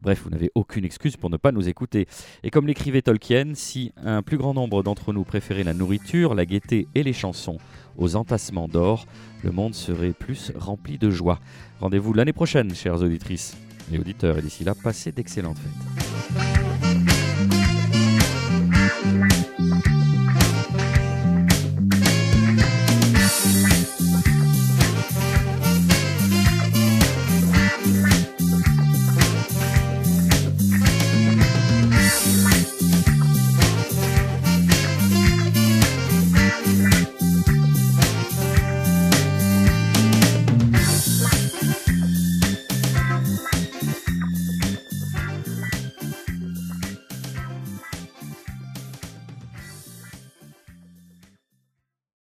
Bref, vous n'avez aucune excuse pour ne pas nous écouter. Et comme l'écrivait Tolkien, si un plus grand nombre d'entre nous préférait la nourriture, la gaieté et les chansons aux entassements d'or, le monde serait plus rempli de joie. Rendez-vous l'année prochaine, chères auditrices et auditeurs, et d'ici là, passez d'excellentes fêtes.